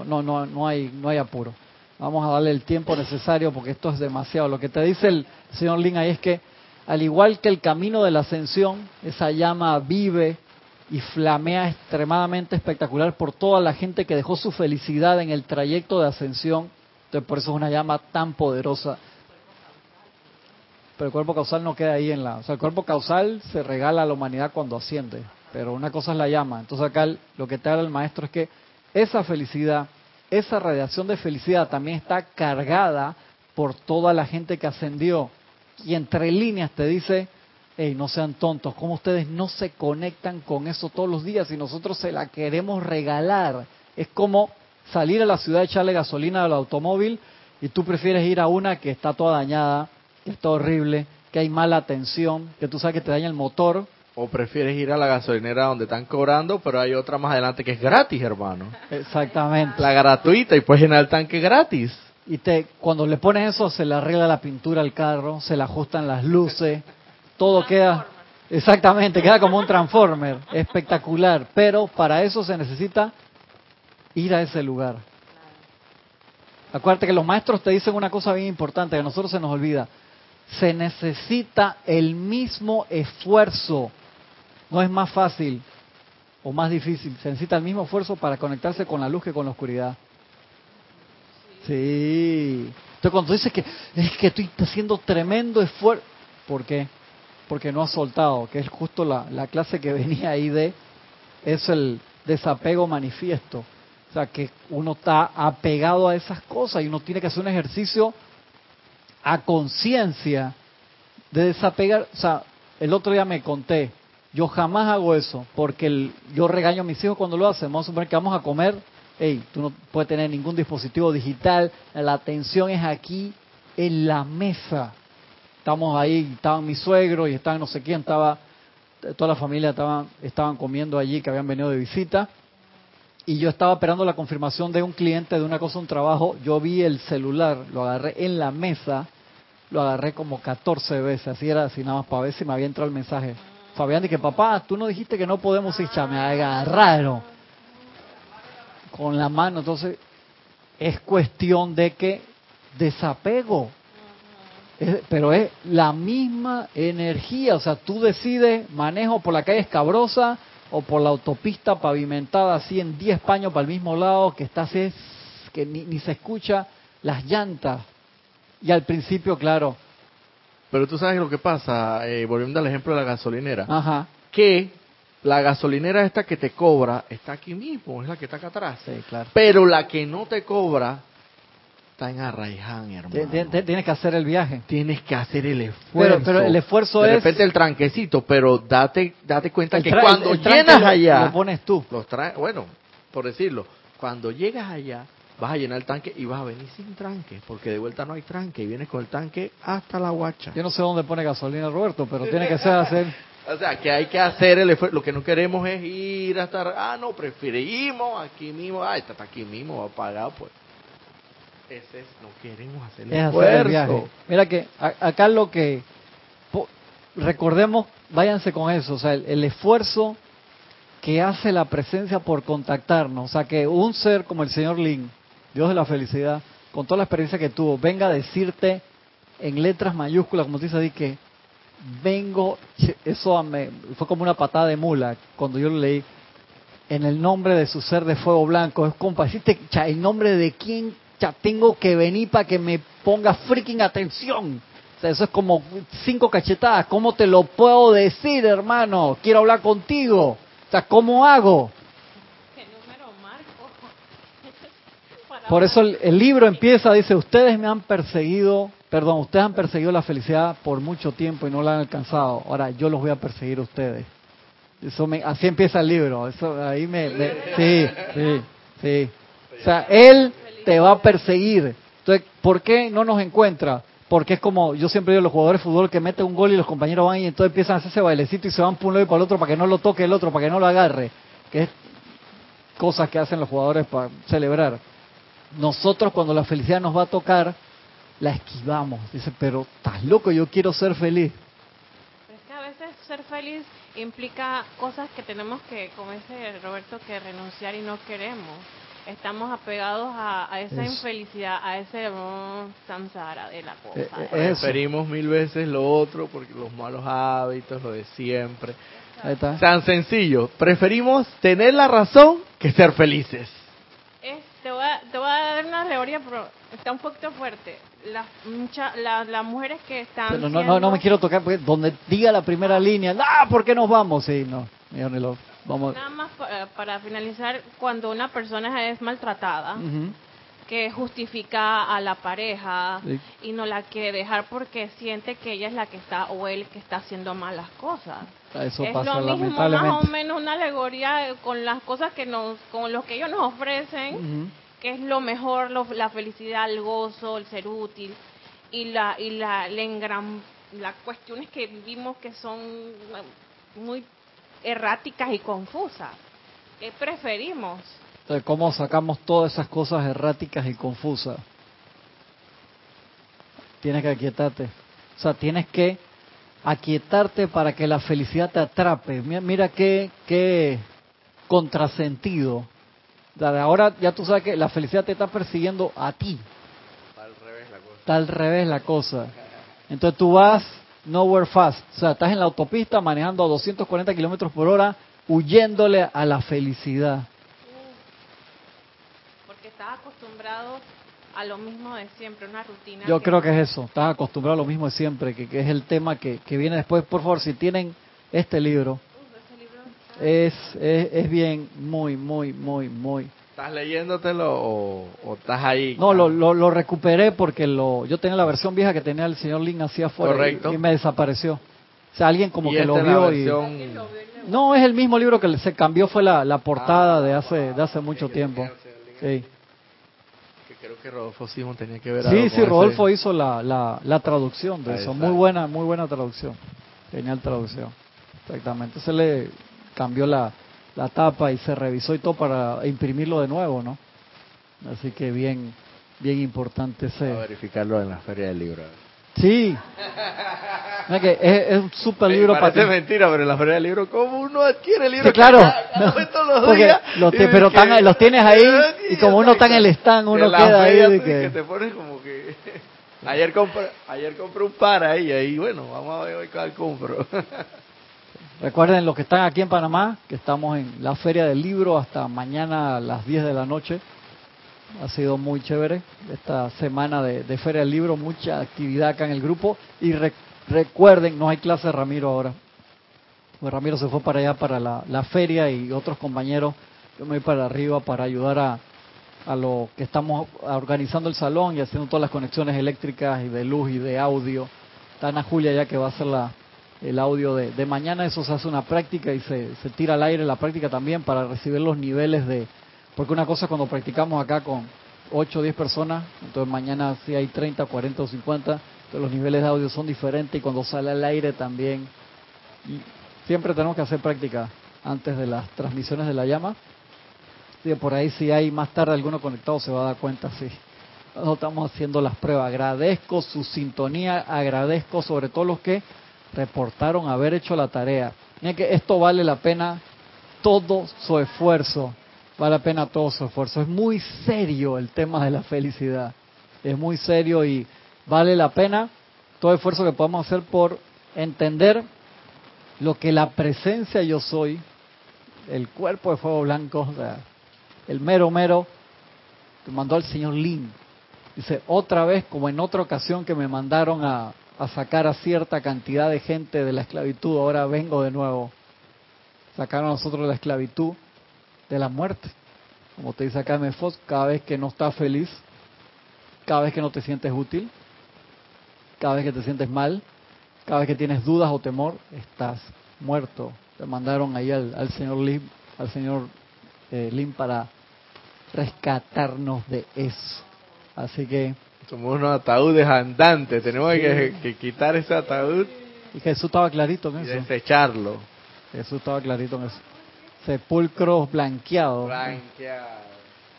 no, no, no, hay, no hay apuro. Vamos a darle el tiempo necesario porque esto es demasiado. Lo que te dice el señor Lin ahí es que, al igual que el camino de la ascensión, esa llama vive y flamea extremadamente espectacular por toda la gente que dejó su felicidad en el trayecto de ascensión. Entonces, por eso es una llama tan poderosa. Pero el cuerpo causal no queda ahí en la. O sea, el cuerpo causal se regala a la humanidad cuando asciende pero una cosa es la llama. Entonces acá lo que te habla el maestro es que esa felicidad, esa radiación de felicidad también está cargada por toda la gente que ascendió. Y entre líneas te dice, hey, no sean tontos, ¿cómo ustedes no se conectan con eso todos los días y nosotros se la queremos regalar? Es como salir a la ciudad, echarle gasolina al automóvil y tú prefieres ir a una que está toda dañada, que está horrible, que hay mala atención, que tú sabes que te daña el motor, o prefieres ir a la gasolinera donde están cobrando, pero hay otra más adelante que es gratis, hermano. Exactamente. La gratuita y puedes llenar el tanque gratis. Y te, cuando le pones eso, se le arregla la pintura al carro, se le ajustan las luces, todo queda, Exactamente, queda como un transformer, espectacular. Pero para eso se necesita ir a ese lugar. Acuérdate que los maestros te dicen una cosa bien importante que a nosotros se nos olvida. Se necesita el mismo esfuerzo. No es más fácil o más difícil. Se necesita el mismo esfuerzo para conectarse con la luz que con la oscuridad. Sí. Entonces cuando dices que es que estoy haciendo tremendo esfuerzo, ¿por qué? Porque no has soltado, que es justo la, la clase que venía ahí de, es el desapego manifiesto. O sea, que uno está apegado a esas cosas y uno tiene que hacer un ejercicio a conciencia de desapegar. O sea, el otro día me conté, yo jamás hago eso, porque yo regaño a mis hijos cuando lo hacen. Vamos a suponer que vamos a comer, hey, tú no puedes tener ningún dispositivo digital, la atención es aquí en la mesa. Estamos ahí, estaban mis suegros y estaban no sé quién, estaba, toda la familia estaban, estaban comiendo allí que habían venido de visita. Y yo estaba esperando la confirmación de un cliente de una cosa, un trabajo, yo vi el celular, lo agarré en la mesa, lo agarré como 14 veces, así era así nada más para ver si me había entrado el mensaje. Fabián dije, papá, tú no dijiste que no podemos ir, me agarraron con la mano, entonces es cuestión de que desapego, pero es la misma energía, o sea, tú decides manejo por la calle escabrosa, o por la autopista pavimentada así en 10 paños para el mismo lado, que está así, que ni, se escucha las llantas. Y al principio, claro. Pero tú sabes lo que pasa, eh, volviendo al ejemplo de la gasolinera, Ajá. que la gasolinera esta que te cobra está aquí mismo, es la que está acá atrás. Sí, claro. Pero la que no te cobra está en Arraiján, hermano. Tienes que hacer el viaje. Tienes que hacer el esfuerzo. Pero, el esfuerzo es... De repente el tranquecito, pero date date cuenta que cuando llenas allá... Lo pones tú. Los bueno, por decirlo, cuando llegas allá, vas a llenar el tanque y vas a venir sin tranque, porque de vuelta no hay tranque y vienes con el tanque hasta la guacha. Yo no sé dónde pone gasolina Roberto, pero tiene que ser hacer... O sea, que hay que hacer el esfuerzo. Lo que no queremos es ir hasta... Ah, no, preferimos aquí mismo. Ah, está aquí mismo, va a pagar, pues ese no queremos hacer el esfuerzo. Mira que acá lo que recordemos, váyanse con eso, o sea, el, esfuerzo que hace la presencia por contactarnos, o sea, que un ser como el señor Lin, Dios de la felicidad, con toda la experiencia que tuvo, venga a decirte en letras mayúsculas, como dice ahí, que vengo, eso me, fue como una patada de mula cuando yo lo leí, en el nombre de su ser de fuego blanco, es compa, ¿en nombre de quién ya tengo que venir para que me ponga freaking atención. O sea, eso es como cinco cachetadas. ¿Cómo te lo puedo decir, hermano? Quiero hablar contigo. O sea, ¿cómo hago? Por eso el, libro empieza, dice, ustedes me han perseguido, perdón, ustedes han perseguido la felicidad por mucho tiempo y no la han alcanzado. Ahora yo los voy a perseguir a ustedes. Eso me, así empieza el libro. Eso ahí me, sí, sí, sí. O sea, él te va a perseguir. Entonces, ¿por qué no nos encuentra? Porque es como, yo siempre digo, los jugadores de fútbol que meten un gol y los compañeros van y entonces empiezan a hacer ese bailecito y se van por un lado y para el otro para que no lo toque el otro, para que no lo agarre. Que es cosas que hacen los jugadores para celebrar. Nosotros cuando la felicidad nos va a tocar, la esquivamos. Dice, pero estás loco, yo quiero ser feliz. Pero es que a veces ser feliz implica cosas que tenemos que, como dice Roberto, que renunciar y no queremos estamos apegados a, esa infelicidad, a ese mm, samsara de la cosa. Eh, eh, Preferimos mil veces lo otro porque los malos hábitos, lo de siempre. Tan sencillo, preferimos tener la razón que ser felices. te, voy a, te, voy a, dar una teoría, pero está un poquito fuerte. Las, mucha, las mujeres que están. no, no, no me quiero tocar, porque donde diga la primera línea, ¡ah! ¿Por qué nos vamos? Sí, no, lo Nada más eh, para, finalizar, cuando una persona es maltratada, que justifica a la pareja y no la quiere dejar porque siente que ella es la que está o él que está haciendo malas cosas. Eso es lo mismo, más o menos una alegoría con las cosas que nos, con lo que ellos nos ofrecen, que es lo mejor, la felicidad, el gozo, el ser útil y la y la, la las cuestiones que vimos que son muy erráticas y confusas. ¿Qué preferimos? Entonces, ¿cómo sacamos todas esas cosas erráticas y confusas? Tienes que aquietarte. O sea, tienes que aquietarte para que la felicidad te atrape. Mira, qué, qué contrasentido. Ahora ya tú sabes que la felicidad te está persiguiendo a ti. Está al revés la cosa. Está al revés la cosa. Entonces tú vas nowhere fast. O sea, estás en la autopista manejando a 240 kilómetros por hora, huyéndole a la felicidad. Porque estás acostumbrado a lo mismo de siempre, una rutina. Yo creo que es eso, estás acostumbrado a lo mismo de siempre, que, es el tema que, que, viene después. Por favor, si tienen este libro, es, es, bien, muy, muy, muy, muy. ¿Estás leyéndotelo o, estás ahí? No, lo, lo, recuperé porque lo, yo tenía la versión vieja que tenía el señor Lin así afuera Y, me desapareció. O sea, alguien como que lo vio y... No, es el mismo libro que se cambió, fue la, la portada de hace de hace mucho tiempo. Sí creo que Rodolfo Simón tenía que ver Sí, sí, Rodolfo hizo la, la, traducción de eso. Muy buena, muy buena traducción. Genial traducción. Exactamente. Se le cambió la, la tapa y se revisó y todo para imprimirlo de nuevo, ¿no? Así que bien, bien importante ese. verificarlo en la feria del libro. Sí. que es, un super libro para ti. mentira, pero en la feria del libro, ¿cómo uno adquiere el libro? Sí, claro. los pero los tienes ahí y como uno está en el stand, uno queda ahí. que... te pones como que... Ayer compré, ayer compré un par ahí, ahí bueno, vamos a ver hoy cuál compro. Recuerden los que están aquí en Panamá, que estamos en la Feria del Libro hasta mañana a las 10 de la noche. Ha sido muy chévere esta semana de, Feria del Libro, mucha actividad acá en el grupo. Y recuerden, no hay clase de Ramiro ahora. Pues Ramiro se fue para allá para la, feria y otros compañeros. Yo me voy para arriba para ayudar a, a lo que estamos organizando el salón y haciendo todas las conexiones eléctricas y de luz y de audio. Está Julia ya que va a hacer la, el audio de, de mañana. Eso se hace una práctica y se, se tira al aire la práctica también para recibir los niveles de, porque una cosa es cuando practicamos acá con 8 o 10 personas, entonces mañana si hay 30, 40 o 50, entonces los niveles de audio son diferentes y cuando sale al aire también. Y siempre tenemos que hacer práctica antes de las transmisiones de la llama. Y por ahí si hay más tarde alguno conectado se va a dar cuenta, sí. No estamos haciendo las pruebas. Agradezco su sintonía, agradezco sobre todo los que reportaron haber hecho la tarea. Miren que esto vale la pena todo su esfuerzo vale la pena todo su esfuerzo. Es muy serio el tema de la felicidad. Es muy serio y vale la pena todo esfuerzo que podamos hacer por entender lo que la presencia yo soy, el cuerpo de fuego blanco, el mero mero, que mandó al señor Lin. Dice, otra vez, como en otra ocasión que me mandaron a, a sacar a cierta cantidad de gente de la esclavitud, ahora vengo de nuevo. Sacaron a nosotros de la esclavitud de la muerte. Como te dice acá Mefos, cada vez que no estás feliz, cada vez que no te sientes útil, cada vez que te sientes mal, cada vez que tienes dudas o temor, estás muerto. Te mandaron ahí al, señor Lim, al señor eh, Lim para rescatarnos de eso. Así que somos unos ataúdes andantes, tenemos que, quitar ese ataúd. Y Jesús estaba clarito en eso. desecharlo. Jesús estaba clarito en eso sepulcros blanqueados. Blanqueado.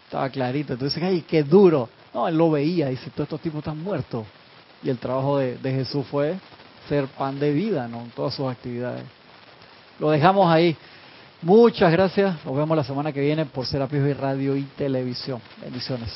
Estaba clarito. Entonces, ay, qué duro. No, él lo veía y dice, todos estos tipos están muertos. Y el trabajo de, Jesús fue ser pan de vida, ¿no? En todas sus actividades. Lo dejamos ahí. Muchas gracias. Nos vemos la semana que viene por Serapis y Radio y Televisión. Bendiciones.